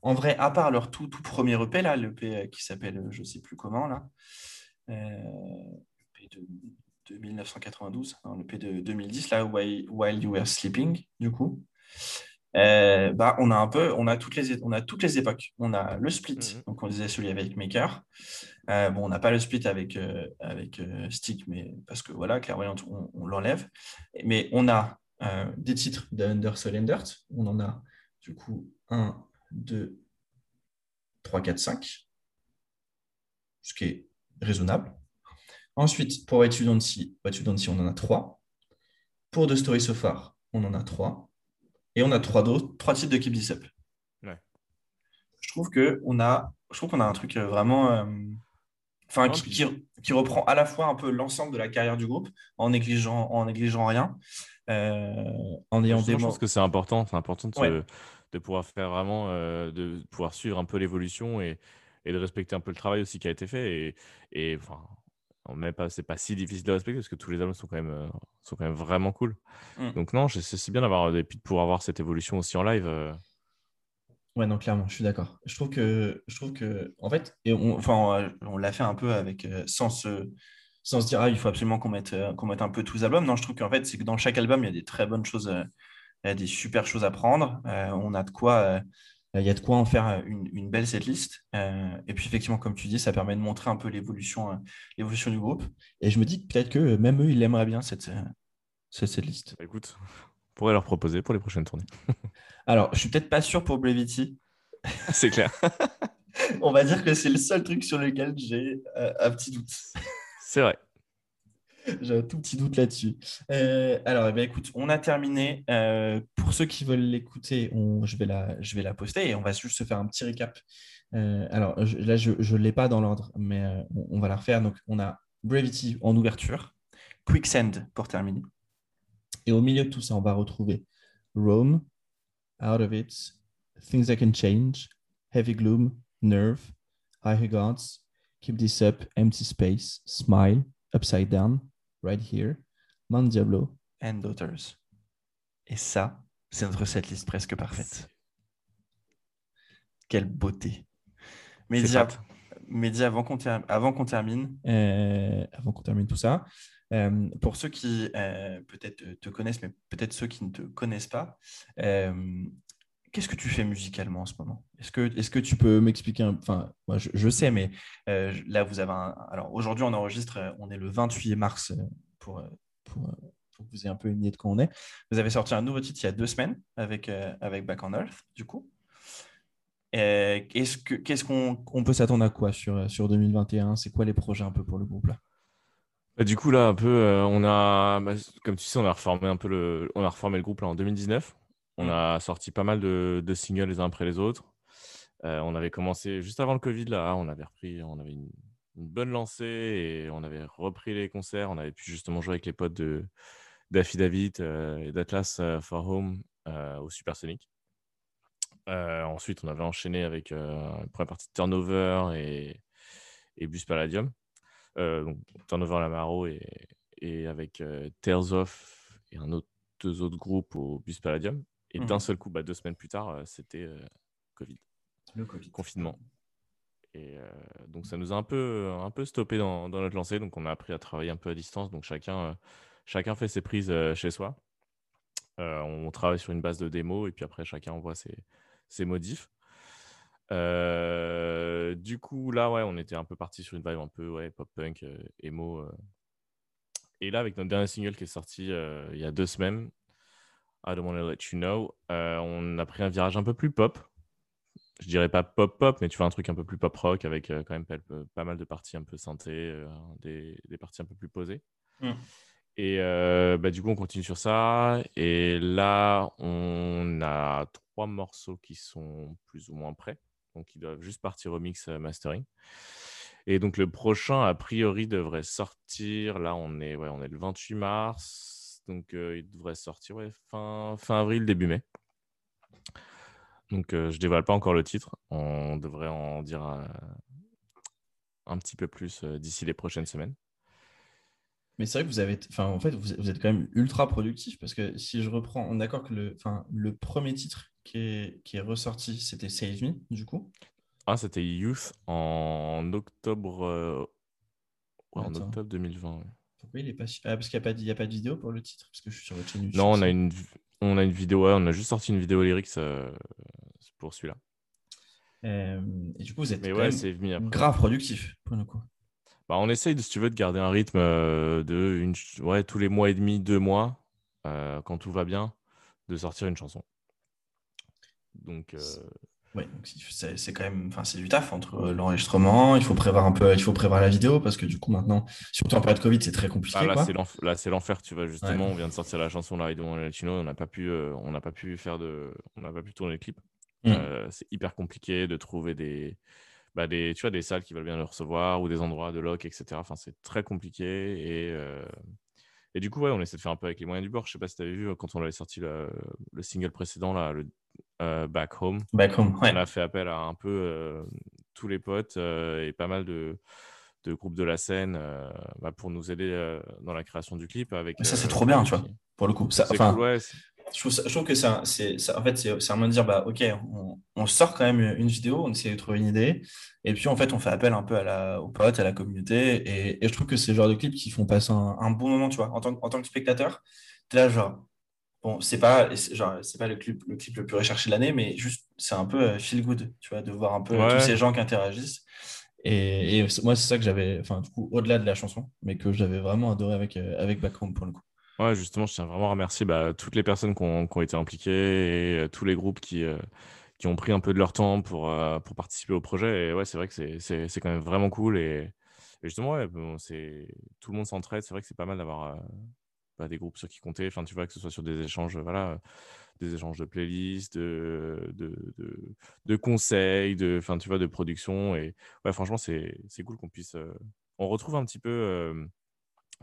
en vrai, à part leur tout, tout premier EP, là, l'EP euh, qui s'appelle je ne sais plus comment, là, euh, de, de 1992, l'EP de 2010, là, While You Were Sleeping, du coup. Euh, bah, on a un peu, on a toutes les, on a toutes les époques. On a le split, mhm. donc on disait celui avec Maker. Euh, bon, on n'a pas le split avec, euh, avec Stick, mais parce que voilà, clairement, on, l'enlève. Mais on a des titres de Under Dirt. On en a du coup 1, 2, 3, 4, 5, ce qui est raisonnable. Ensuite, pour What You Don't See, on en a 3. Pour The Story So Far, on en a 3. Et on a trois, trois titres de Keep This Up. Je trouve qu'on a, je trouve qu'on a un truc euh, vraiment. Euh, enfin, qui, reprend à la fois un peu l'ensemble de la carrière du groupe en négligeant, en négligeant rien. Euh, en ayant des Je pense que c'est important. C'est important de, de, pouvoir faire vraiment, de pouvoir suivre un peu l'évolution et, et, de respecter un peu le travail aussi qui a été fait. Et, et enfin, même pas, c'est pas si difficile de respecter parce que tous les albums sont quand même, euh, sont quand même vraiment cool. Mm. Donc non, c'est bien d'avoir et puis de pouvoir avoir cette évolution aussi en live. Euh. Ouais, non, clairement, je suis d'accord. Je trouve que, je trouve que, en fait, et on, enfin, on l'a fait un peu avec euh, sans se, sans se dire ah, il faut absolument qu'on mette, qu'on mette un peu tous les albums. Non, je trouve qu'en fait, c'est que dans chaque album, il y a des très bonnes choses, il y a des super choses à prendre. on a de quoi il y a de quoi en faire une, belle setlist. Euh, et puis effectivement, comme tu dis, ça permet de montrer un peu l'évolution, euh, l'évolution du groupe. Et je me dis que peut-être que même eux, ils aimeraient bien cette, euh, cette setlist. Bah, écoute, on pourrait leur proposer pour les prochaines tournées. Alors, je suis peut-être pas sûr pour Brevity. c'est clair. on va dire que c'est le seul truc sur lequel j'ai un petit doute. C'est vrai. J'ai un tout petit doute là-dessus. Euh, alors, eh bien, écoute, on a terminé. Euh, pour ceux qui veulent l'écouter, je, vais la, je vais la poster et on va juste se faire un petit récap. Euh, alors, là, je ne l'ai pas dans l'ordre, mais on, va la refaire. Donc, on a Brevity en ouverture, Quicksand pour terminer. Et au milieu de tout ça, on va retrouver Rome, Out of It, Things That Can Change, Heavy Gloom, Nerve, High Regards, Keep This Up, Empty Space, Smile, Upside Down, Right Here, Mount Diablo and Daughters. Et ça, c'est notre setlist presque parfaite. Quelle beauté. Mais dis, avant qu'on termine, euh, avant qu'on termine tout ça, euh, pour ceux qui euh, peut-être te connaissent, mais peut-être ceux qui ne te connaissent pas, qu'est-ce que tu fais musicalement en ce moment? Est-ce que, est que tu peux m'expliquer Enfin, moi, je, sais, mais là, vous avez un. Alors, aujourd'hui, on enregistre, on est le 28 mars pour, pour, que vous ayez un peu une idée de quoi on est. Vous avez sorti un nouveau titre il y a deux semaines avec, avec Back on Earth, du coup. Qu'est-ce qu'on qu'on peut s'attendre à quoi sur, sur 2021 C'est quoi les projets un peu pour le groupe là? Bah, du coup, là, un peu, on a, bah, comme tu sais, on a reformé un peu le, on a reformé le groupe là en 2019. On a sorti pas mal de, de singles les uns après les autres. Euh, on avait commencé juste avant le Covid, là, on avait repris, on avait une, une bonne lancée et on avait repris les concerts. On avait pu justement jouer avec les potes de d'Affidavit euh, et d'Atlas euh, for Home euh, au Supersonic. Euh, ensuite, on avait enchaîné avec une première partie de Turnover et, et Bus Palladium. Donc, Turnover Lamaro et, et avec euh, Tales of et un autre, deux autres groupes au Bus Palladium. Et Mhm. d'un seul coup, bah, deux semaines plus tard, euh, c'était euh, Covid, Le Covid. confinement. Et euh, donc, ça nous a un peu, un peu stoppé dans, dans notre lancée. Donc, on a appris à travailler un peu à distance. Donc, chacun, euh, chacun fait ses prises euh, chez soi. On travaille sur une base de démo et puis après, chacun envoie ses, ses modifs. Du coup, là, ouais, on était un peu parti sur une vibe un peu ouais, pop-punk, emo. Et là, avec notre dernier single qui est sorti il y a deux semaines, I Don't Wanna Let You Know, euh, on a pris un virage un peu plus pop. Je dirais pas pop-pop, mais tu vois, un truc un peu plus pop-rock avec euh, quand même pas, pas mal de parties un peu synthé, euh, des, des parties un peu plus posées. Mm. Et bah, du coup, on continue sur ça. Et là, on a trois morceaux qui sont plus ou moins prêts. Donc, ils doivent juste partir au mix mastering. Et donc, le prochain, a priori, devrait sortir. Là, on est, ouais, on est le 28 mars. Donc, euh, il devrait sortir ouais, fin, fin avril, début mai. Donc, euh, je dévoile pas encore le titre. On devrait en dire un petit peu plus euh, d'ici les prochaines semaines. Mais c'est vrai que vous avez, enfin, en fait, vous, êtes quand même ultra productif parce que si je reprends, on est d'accord que le, enfin, le premier titre qui est, qui est ressorti, c'était Save Me, du coup. Ah, c'était Youth en octobre, ouais, en octobre 2020. ouais. Pourquoi il est pas, ah, parce qu'il n'y a a pas de vidéo pour le titre, parce que je suis sur votre chaîne YouTube. Non, on a une, on a une vidéo, on a juste sorti une vidéo lyrics euh, pour celui-là. Euh, et du coup, vous êtes Mais ouais, venu grave productif pour le coup. Bah, on essaye, si tu veux, de garder un rythme euh, de une, ouais, tous les mois et demi, deux mois, euh, quand tout va bien, de sortir une chanson. Donc, euh, Donc c'est- quand même, enfin, c'est du taf entre euh, l'enregistrement, il faut prévoir un peu, il faut prévoir la vidéo parce que du coup maintenant, surtout en période Covid, c'est très compliqué ah, là, c'est l'enfer, tu vois. Justement, Ouais. on vient de sortir la chanson Let You Know, on n'a pas pu, euh, on n'a pas pu faire de, on n'a pas pu tourner le clip. Mm. Euh, c'est hyper compliqué de trouver des, bah, des, tu vois, des salles qui veulent bien le recevoir ou des endroits de lock, etc. Enfin, c'est très compliqué. Et, euh, et du coup, ouais, on essaie de faire un peu avec les moyens du bord. Je sais pas si tu avais vu euh, quand on avait sorti le, le single précédent, là, le euh, Back Home. Back home, ouais. On a fait appel à un peu euh, tous les potes euh, et pas mal de, de groupes de la scène bah, pour nous aider dans la création du clip. Avec, ça, c'est trop bien, tu vois. Pour le coup, ça, C'est enfin, cool, ouais. Je trouve, ça- je trouve que c'est, en fait, c'est un moyen de dire, bah, ok, on, on sort quand même une vidéo, on essaie de trouver une idée, et puis en fait, on fait appel un peu à la, aux potes, à la communauté, et, et je trouve que c'est le genre de clips qui font passer un, un bon moment, tu vois. En tant, que- en tant que spectateur, là, genre, bon, c'est pas, genre, c'est pas le clip, le clip le plus recherché de l'année, mais juste, c'est un peu euh, feel good, tu vois, de voir un peu tous ces gens qui interagissent. Et, moi, c'est ça que j'avais, enfin, du coup, au-delà de la chanson, mais que j'avais vraiment adoré avec, euh, avec Back Home pour le coup. Ouais, justement, je tiens vraiment à remercier bah, toutes les personnes qui ont, été impliquées et euh, tous les groupes qui, euh, qui ont pris un peu de leur temps pour, euh, pour participer au projet. Et ouais, c'est vrai que c'est- quand même vraiment cool. Et, justement, ouais, c'est tout le monde s'entraide. C'est vrai que c'est pas mal d'avoir bah, des groupes sur qui compter. Enfin, tu vois, que ce soit sur des échanges, voilà, des échanges de playlists, de, conseils, de, enfin, tu vois, de production. Et ouais, franchement, c'est c'est cool qu'on puisse. on retrouve un petit peu.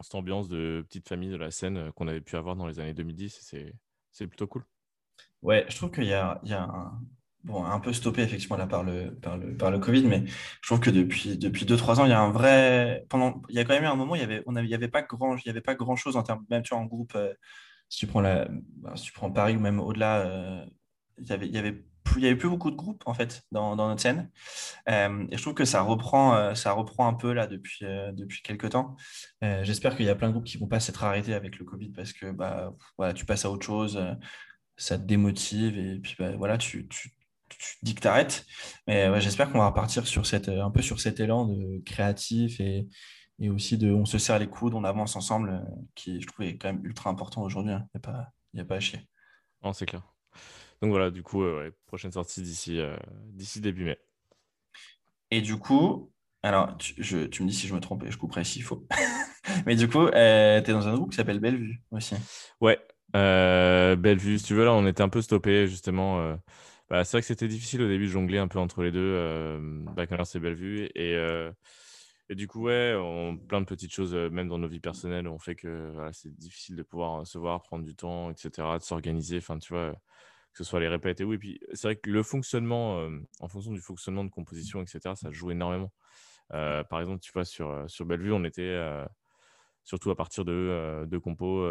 Cette ambiance de petite famille de la scène euh, qu'on avait pu avoir dans les années 2010. et C'est plutôt cool. Ouais, je trouve qu'il y a, il y a un, bon, un peu stoppé effectivement là par le, par le, par le Covid, mais je trouve que depuis, depuis 2-3 ans, il y a un vrai. Pendant, il y a quand même eu un moment, il y avait, avait, avait pas grand, il y avait pas grand chose en termes, même tu vois, en groupe, euh, si tu prends la, ben, si tu prends Paris ou même au-delà, euh, il y avait, il y avait plus, il y avait plus beaucoup de groupes en fait dans, dans notre scène. Euh, et je trouve que ça reprend, euh, ça reprend un peu là depuis, euh, depuis quelques temps. J'espère qu'il y a plein de groupes qui vont pas s'être arrêtés avec le Covid parce que bah, voilà, tu passes à autre chose. ça te démotive et puis bah, voilà, tu, tu, tu dis que t'arrêtes. Mais ouais, j'espère qu'on va repartir sur cette, un peu sur cet élan de créatif et, et aussi de on se serre les coudes, on avance ensemble, qui je trouve est quand même ultra important aujourd'hui. hein. Il n'y a pas, a pas à chier. C'est clair. Donc voilà, du coup, euh, ouais, prochaine sortie d'ici euh, d'ici début mai. Et du coup, alors tu, je, tu me dis si je me trompe et je couperai s'il faut. Mais du coup, euh, tu es dans un groupe qui s'appelle Bellevue aussi. Ouais, Bellevue, si tu veux, là, on était un peu stoppé, justement. bah, c'est vrai que c'était difficile au début de jongler un peu entre les deux, euh, Bacchanal et Bellevue. Et, euh, et du coup, ouais, on, plein de petites choses, même dans nos vies personnelles, ont fait que voilà, c'est difficile de pouvoir se voir, prendre du temps, etc., de s'organiser. Enfin, tu vois, que ce soit les répètes et oui. Et puis, c'est vrai que le fonctionnement, euh, en fonction du fonctionnement de composition, etc., ça joue énormément. Euh, par exemple, tu vois, sur, sur Bellevue, on était euh, surtout à partir de, de compos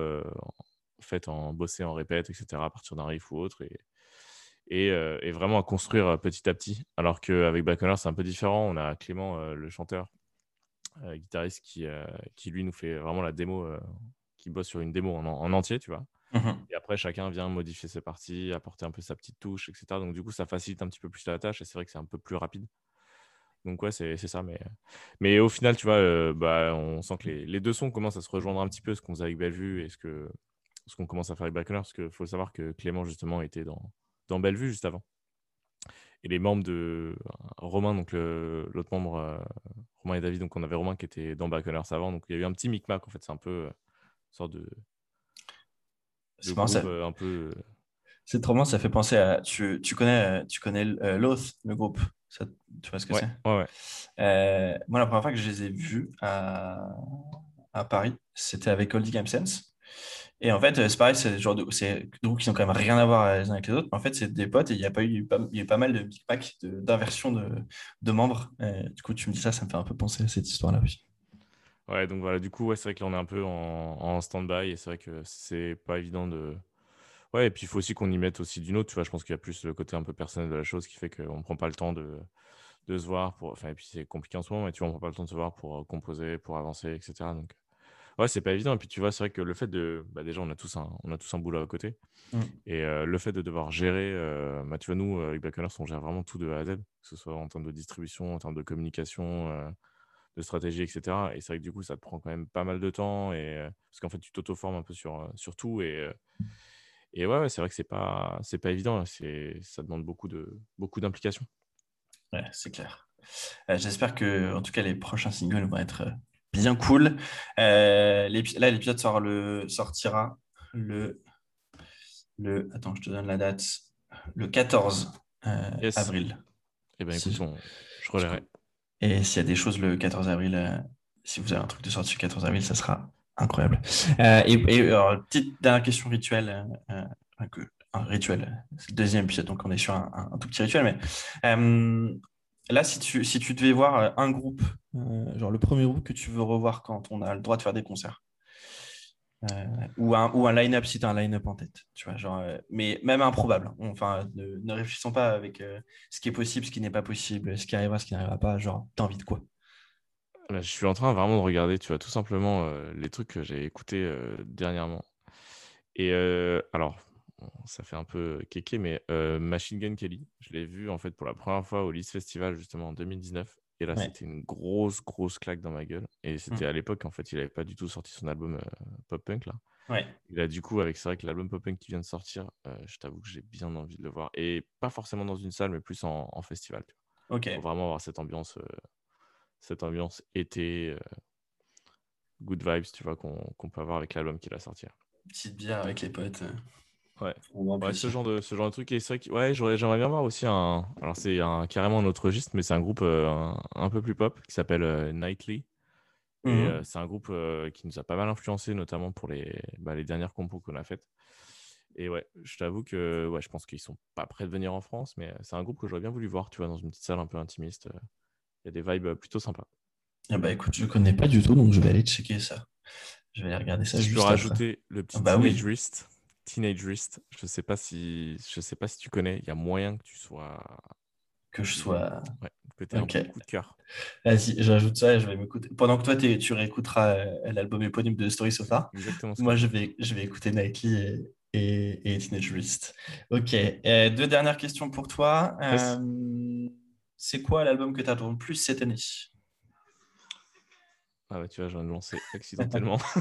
faites en bossé, en répète, etc., à partir d'un riff ou autre. Et, et, et vraiment à construire petit à petit. Alors qu'avec Bacchanal, c'est un peu différent. On a Clément, le chanteur, guitariste, qui, qui lui nous fait vraiment la démo, qui bosse sur une démo en, en entier, tu vois. Mhm. Et après, chacun vient modifier ses parties, apporter un peu sa petite touche, etc. Donc, du coup, ça facilite un petit peu plus la tâche et c'est vrai que c'est un peu plus rapide. Donc, ouais, c'est ça. Mais, mais au final, tu vois, euh, bah, on sent que les, les deux sons commencent à se rejoindre un petit peu, ce qu'on faisait avec Bellevue et ce que ce qu'on commence à faire avec Bacchanal. Parce qu'il faut savoir que Clément, justement, était dans, dans Bellevue juste avant. Et les membres de Romain, donc l'autre membre, euh, Romain et David, donc on avait Romain qui était dans Bacchanal avant. Donc, il y a eu un petit micmac, en fait. C'est un peu euh, sorte de C'est ça- groupe euh, un peu. c'est trop marrant, ça fait penser à. Tu, tu connais, euh, tu connais euh, Loth, le groupe? Ça- tu vois ce que Ouais, c'est? ouais, ouais. Euh, moi, la première fois que je les ai vus à, à Paris, c'était avec Oldie Game Sense. Et en fait, euh, c'est pareil, c'est genre de, c'est groupes qui n'ont quand même rien à voir euh, les uns avec les autres. Mais en fait, c'est des potes et il y a pas eu, pas, il y a eu pas mal de big pack d'inversion de, de membres. Euh, du coup, tu me dis ça, ça me fait un peu penser à cette histoire-là aussi. Ouais, donc voilà, du coup, ouais, c'est vrai que là, on est un peu en, en stand-by et c'est vrai que c'est pas évident de. Ouais, et puis il faut aussi qu'on y mette aussi du nôtre, tu vois. Je pense qu'il y a plus le côté un peu personnel de la chose qui fait qu'on prend pas le temps de, de se voir pour. Enfin, et puis c'est compliqué en ce moment, mais tu vois, on prend pas le temps de se voir pour euh, composer, pour avancer, etc. Donc, ouais, c'est pas évident. Et puis tu vois, c'est vrai que le fait de. Bah, déjà, on a tous un, on a tous un boulot à côté. Mm. Et euh, le fait de devoir gérer. euh, bah, tu vois, nous, euh, avec Backerners, on gère vraiment tout de A à Z, que ce soit en termes de distribution, en termes de communication. euh, de stratégie, etc. Et c'est vrai que du coup, ça te prend quand même pas mal de temps. Et, parce qu'en fait, tu t'auto-formes un peu sur, sur tout. Et, et ouais, ouais, c'est vrai que c'est pas, c'est pas évident. C'est, ça demande beaucoup, de, beaucoup d'implication. Ouais, c'est clair. Euh, j'espère que, en tout cas, les prochains singles vont être bien cool. Euh, là, l'épisode sort le, sortira le, le. Attends, je te donne la date. Le 14 euh, Yes. avril. Ben Si- écoute, on- je relayerai. Et s'il y a des choses le 14 avril, euh, si vous avez un truc de sortie le 14 avril, ça sera incroyable. Euh, et et, petite dernière question rituelle. euh, un, rituel, c'est le deuxième épisode, donc on est sur un, un- tout petit rituel. Mais là, si tu, si tu devais voir un groupe, genre le premier groupe que tu veux revoir quand on a le droit de faire des concerts, euh, ou un, ou un line-up si tu as un line-up en tête, tu vois, genre, euh, mais même improbable. hein. Enfin, ne, ne réfléchissons pas avec euh, ce qui est possible, ce qui n'est pas possible, ce qui arrivera, ce qui n'arrivera pas. Genre, t'as envie de quoi? Là, je suis en train vraiment de regarder, tu vois, tout simplement les trucs que j'ai écoutés dernièrement. Et alors, ça fait un peu kéké, mais Machine Gun Kelly, je l'ai vu en fait pour la première fois au Leeds Festival justement en 2019. Et là, Ouais. c'était une grosse, grosse claque dans ma gueule. Et c'était à l'époque, en fait, il n'avait pas du tout sorti son album euh, Pop Punk là. Ouais. Et là, du coup, avec c'est vrai que l'album Pop Punk qui vient de sortir, euh, je t'avoue que j'ai bien envie de le voir. Et pas forcément dans une salle, mais plus en, en festival. tu vois. Faut vraiment avoir cette ambiance, euh, cette ambiance été, good vibes, tu vois, qu'on peut avoir avec l'album qu'il a sorti. Petite bière avec les potes. Ouais. ce genre de ce genre de truc et c'est vrai que ouais j'aurais j'aimerais bien voir aussi un alors c'est un carrément un autre registre mais c'est un groupe euh, un, un peu plus pop qui s'appelle euh, Nightly et euh, c'est un groupe euh, qui nous a pas mal influencé notamment pour les bah, les dernières compos qu'on a faites et ouais je t'avoue que ouais je pense qu'ils sont pas prêts de venir en France mais c'est un groupe que j'aurais bien voulu voir tu vois dans une petite salle un peu intimiste il y a des vibes plutôt sympas Ah bah écoute, je connais pas du tout, donc je vais aller checker ça. Je vais aller regarder ça si je peux après. rajouter le petit Ah bah oui. Teenage Wrist Teenage Wrist je sais pas si je sais pas si tu connais il y a moyen que tu sois Que je sois. Ouais, que t'aies Ok. un coup de cœur. Vas-y, j'ajoute ça et je vais m'écouter. Pendant que toi, tu réécouteras euh, l'album éponyme de Story So Far, Exactement. moi, je vais, je vais écouter Nightly et, et, et Teenage Wrist. Ok. Euh, deux dernières questions pour toi. Yes. Euh, c'est quoi l'album que tu attends le plus cette année? Ah ouais, tu vois, je viens de lancer accidentellement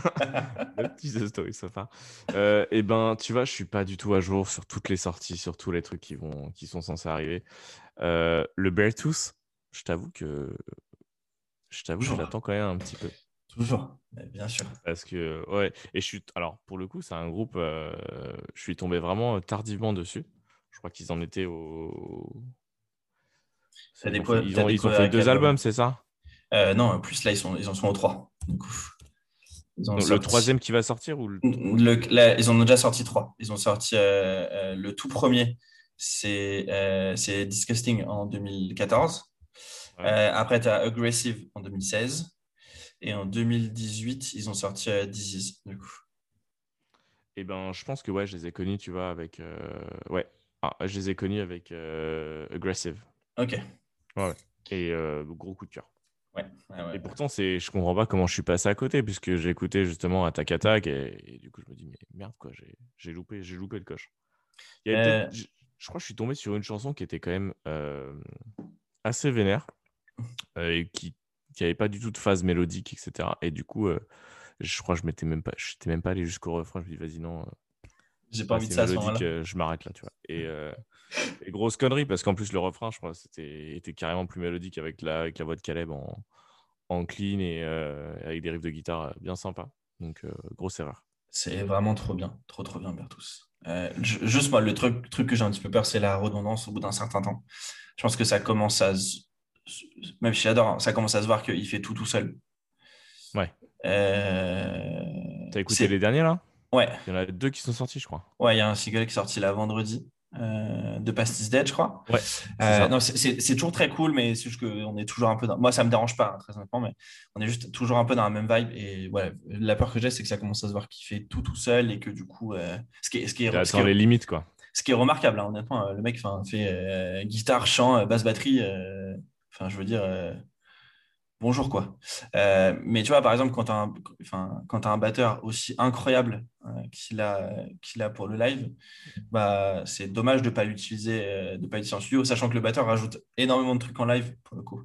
le petit The Story So Far. Euh, et ben, tu vois, je suis pas du tout à jour sur toutes les sorties, sur tous les trucs qui vont, qui sont censés arriver. Euh, le Beartooth, je t'avoue que je t'avoue que je l'attends quand même un petit peu. Toujours, bien sûr. Parce que, ouais, et je suis. Alors, pour le coup, c'est un groupe. Euh, je suis tombé vraiment tardivement dessus. Je crois qu'ils en étaient au. Ont, ils ont fait deux albums, c'est ça? Euh, Non, plus là, ils, sont, ils en sont au trois. le troisième qui va sortir ou le... Ils en ont déjà sorti trois. Ils ont sorti euh, le tout premier, c'est Disgusting en 2014. après, tu as Aggressive en 2016. Et en 2018, ils ont sorti euh, Disease, du coup. Eh ben, je pense que ouais, je les ai connus, tu vois, avec. Euh, ouais, ah, je les ai connus avec euh, Aggressive. Ok. Ouais, Et gros coup de cœur. Ouais, ouais, et pourtant, c'est, je comprends pas comment je suis passé à côté, puisque j'ai écouté justement Attack Attack, et, du coup, je me dis, mais merde, quoi, j'ai, loupé, j'ai loupé le coche. je, je, crois que je suis tombé sur une chanson qui était quand même assez vénère, et qui qui avait pas du tout de phase mélodique, etc. Et du coup, euh, je crois que je m'étais même pas, je même pas allé jusqu'au refrain. Je me dis, vas-y, non. Euh, J'ai pas envie de ça. Mélodique, euh, je m'arrête là, tu vois. Et, grosse connerie, parce qu'en plus, le refrain, je crois, c'était était carrément plus mélodique avec la, avec la voix de Caleb en, en clean et avec des riffs de guitare bien sympas. Donc, grosse erreur. C'est vraiment trop bien, trop trop bien, Bertus. juste moi, le truc, truc que j'ai un petit peu peur, c'est la redondance au bout d'un certain temps. Je pense que ça commence à même si j'adore, hein, ça commence à se voir qu'il fait tout tout seul. Ouais. Euh... T'as écouté les derniers là? Ouais. Il y en a deux qui sont sortis, je crois. Ouais, il y a un single qui est sorti là vendredi. Euh, de Pastis Dead, je crois. Ouais. Euh, c'est toujours très cool, mais c'est juste qu'on est toujours un peu dans. Moi, ça me dérange pas, hein, très honnêtement, mais on est juste toujours un peu dans la même vibe. Et ouais, la peur que j'ai, c'est que ça commence à se voir qu'il fait tout tout seul et que du coup. Euh, ce qui est, ce qui est, ce qui est... les limites, quoi. Ce qui est remarquable, hein, honnêtement, le mec fait guitare, chant, basse batterie Enfin, je veux dire, euh, bonjour quoi. Euh, mais tu vois, par exemple, quand tu as, un, enfin, quand as un batteur aussi incroyable euh, qu'il a, pour le live, bah, c'est dommage de ne pas l'utiliser de pas en studio, sachant que le batteur rajoute énormément de trucs en live pour le coup.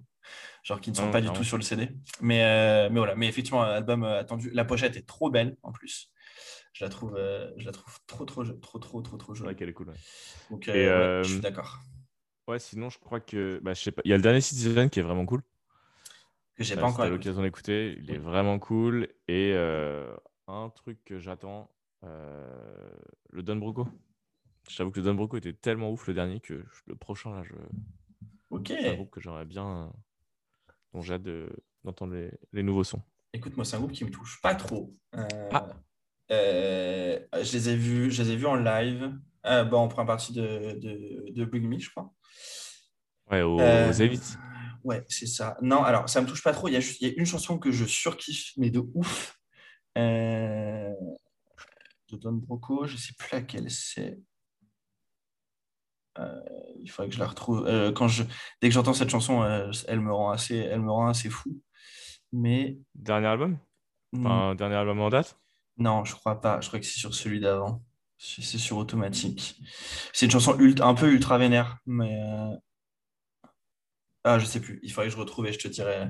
Genre qui ne sont pas du tout sur le CD. Mais, mais voilà, mais effectivement, album attendu. La pochette est trop belle en plus je la trouve, je la trouve trop, trop, trop, trop, trop, trop jolie. Ouais, qu'elle est cool. Donc, je suis d'accord. Ouais, sinon, je crois que. Bah, je sais pas. Il y a le dernier Citizen qui est vraiment cool. Que j'ai pas encore. l'occasion d'écouter. Il est vraiment cool. Et euh, un truc que j'attends, euh, le Don Broco. Je t'avoue que le Don Broco était tellement ouf le dernier que le prochain, là, je. Ok. Un groupe que j'aimerais bien. dont j'ai hâte d'entendre les, les, nouveaux sons. Écoute, moi, c'est un groupe qui me touche pas trop. Euh, ah. je, les ai vus, je les ai vus en live. bon, on prend partie de, de, de Me, je crois. Ouais, aux, euh, Ouais, c'est ça. Non, alors ça me touche pas trop. Il y, a juste, il y a une chanson que je surkiffe, mais de ouf. Euh, de Don Broco, je sais plus laquelle c'est. Euh, il faudrait que je la retrouve. quand je, dès que j'entends cette chanson, elle me rend assez, elle me rend assez fou. Mais dernier album, hmm. dernier album en date? Non, je crois pas. Je crois que c'est sur celui d'avant. C'est sur automatique. C'est une chanson un peu ultra vénère, mais ah, je sais plus. Il faudrait que je retrouve et je te dirai,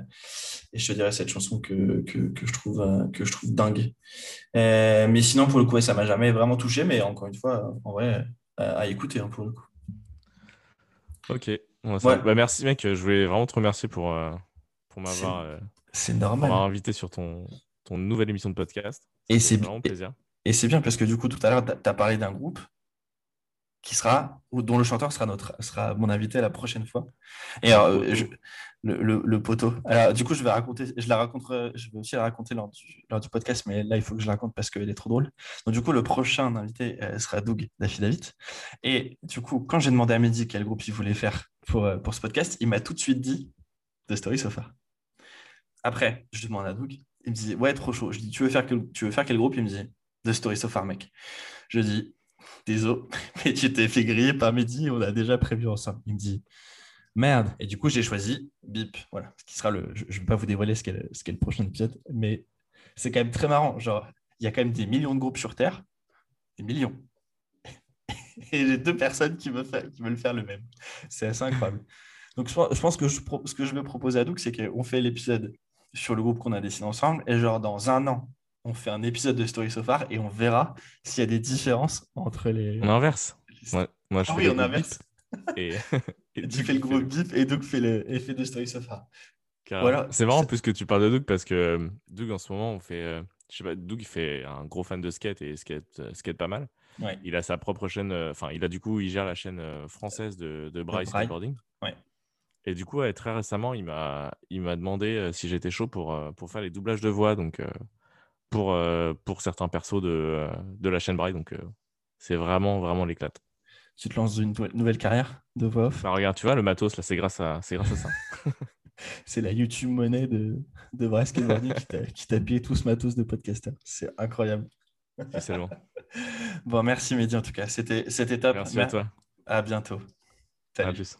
et je te dirai cette chanson que, que, je, trouve, euh, que je trouve dingue. Euh, mais sinon, pour le coup, ça m'a jamais vraiment touché. Mais encore une fois, en vrai, à, écouter hein, pour le coup. Ok. Bah, merci, mec. Je voulais vraiment te remercier pour, euh, pour m'avoir invité sur ton, ton nouvelle émission de podcast. Et c'est plaisir. Et c'est bien parce que du coup, tout à l'heure, tu as parlé d'un groupe qui sera, dont le chanteur sera, notre, sera mon invité la prochaine fois. Et alors, le, le, poteau. Alors, du coup, je vais raconter, je la raconterai, je vais aussi la raconter lors du, lors du podcast, mais là, il faut que je la raconte parce qu'elle est trop drôle. Donc, du coup, le prochain invité euh, sera Doug David. Et du coup, quand j'ai demandé à Mehdi quel groupe il voulait faire pour, euh, pour ce podcast, il m'a tout de suite dit The Story So Far. Après, je demande à Doug, il me dit Ouais, trop chaud. Je dis Tu veux faire, quel, tu veux faire quel groupe? Il me dit The Story So Far, mec. Je dis désolé, mais tu t'es fait griller par Mehdi, on a déjà prévu ensemble. Il me dit, merde. Et du coup, j'ai choisi Bip. Voilà, ce qui sera le. Je ne vais pas vous dévoiler ce qu'est le, le, prochain épisode, mais c'est quand même très marrant. Genre, il y a quand même des millions de groupes sur Terre, des millions. Et j'ai deux personnes qui veulent faire, le même. C'est assez incroyable. Donc, je pense que ce que je vais proposer à Doug, c'est qu'on fait l'épisode sur le groupe qu'on a dessiné ensemble, et genre, dans un an, on fait un épisode de Story So Far et on verra s'il y a des différences entre les. On inverse. moi, je ah oui, on inverse. Et... tu fais le groupe BIP et donc fait le fait de Story So Far. Voilà. C'est marrant plus que tu parles de Doug parce que Doug en ce moment on fait, je sais pas, Doug il fait un gros fan de skate et skate, skate pas mal. Ouais. Il a sa propre chaîne, enfin il a du coup il gère la chaîne française de, de Bryce Skateboarding. Ouais. Et du coup, très récemment, il m'a, il m'a demandé si j'étais chaud pour, pour faire les doublages de voix, donc pour, pour certains persos de, de la chaîne Braille. Donc, c'est vraiment, vraiment l'éclate. Tu te lances une nouvelle carrière de voix off? Bah, Regarde, tu vois, le matos, là, c'est grâce à, c'est grâce à ça. c'est la YouTube monnaie de, de Skateboarding qui t'a payé tout ce matos de podcaster. C'est incroyable. Excellent. bon, merci Mehdi en tout cas. C'était, c'était top. Merci à toi. À bientôt. À plus.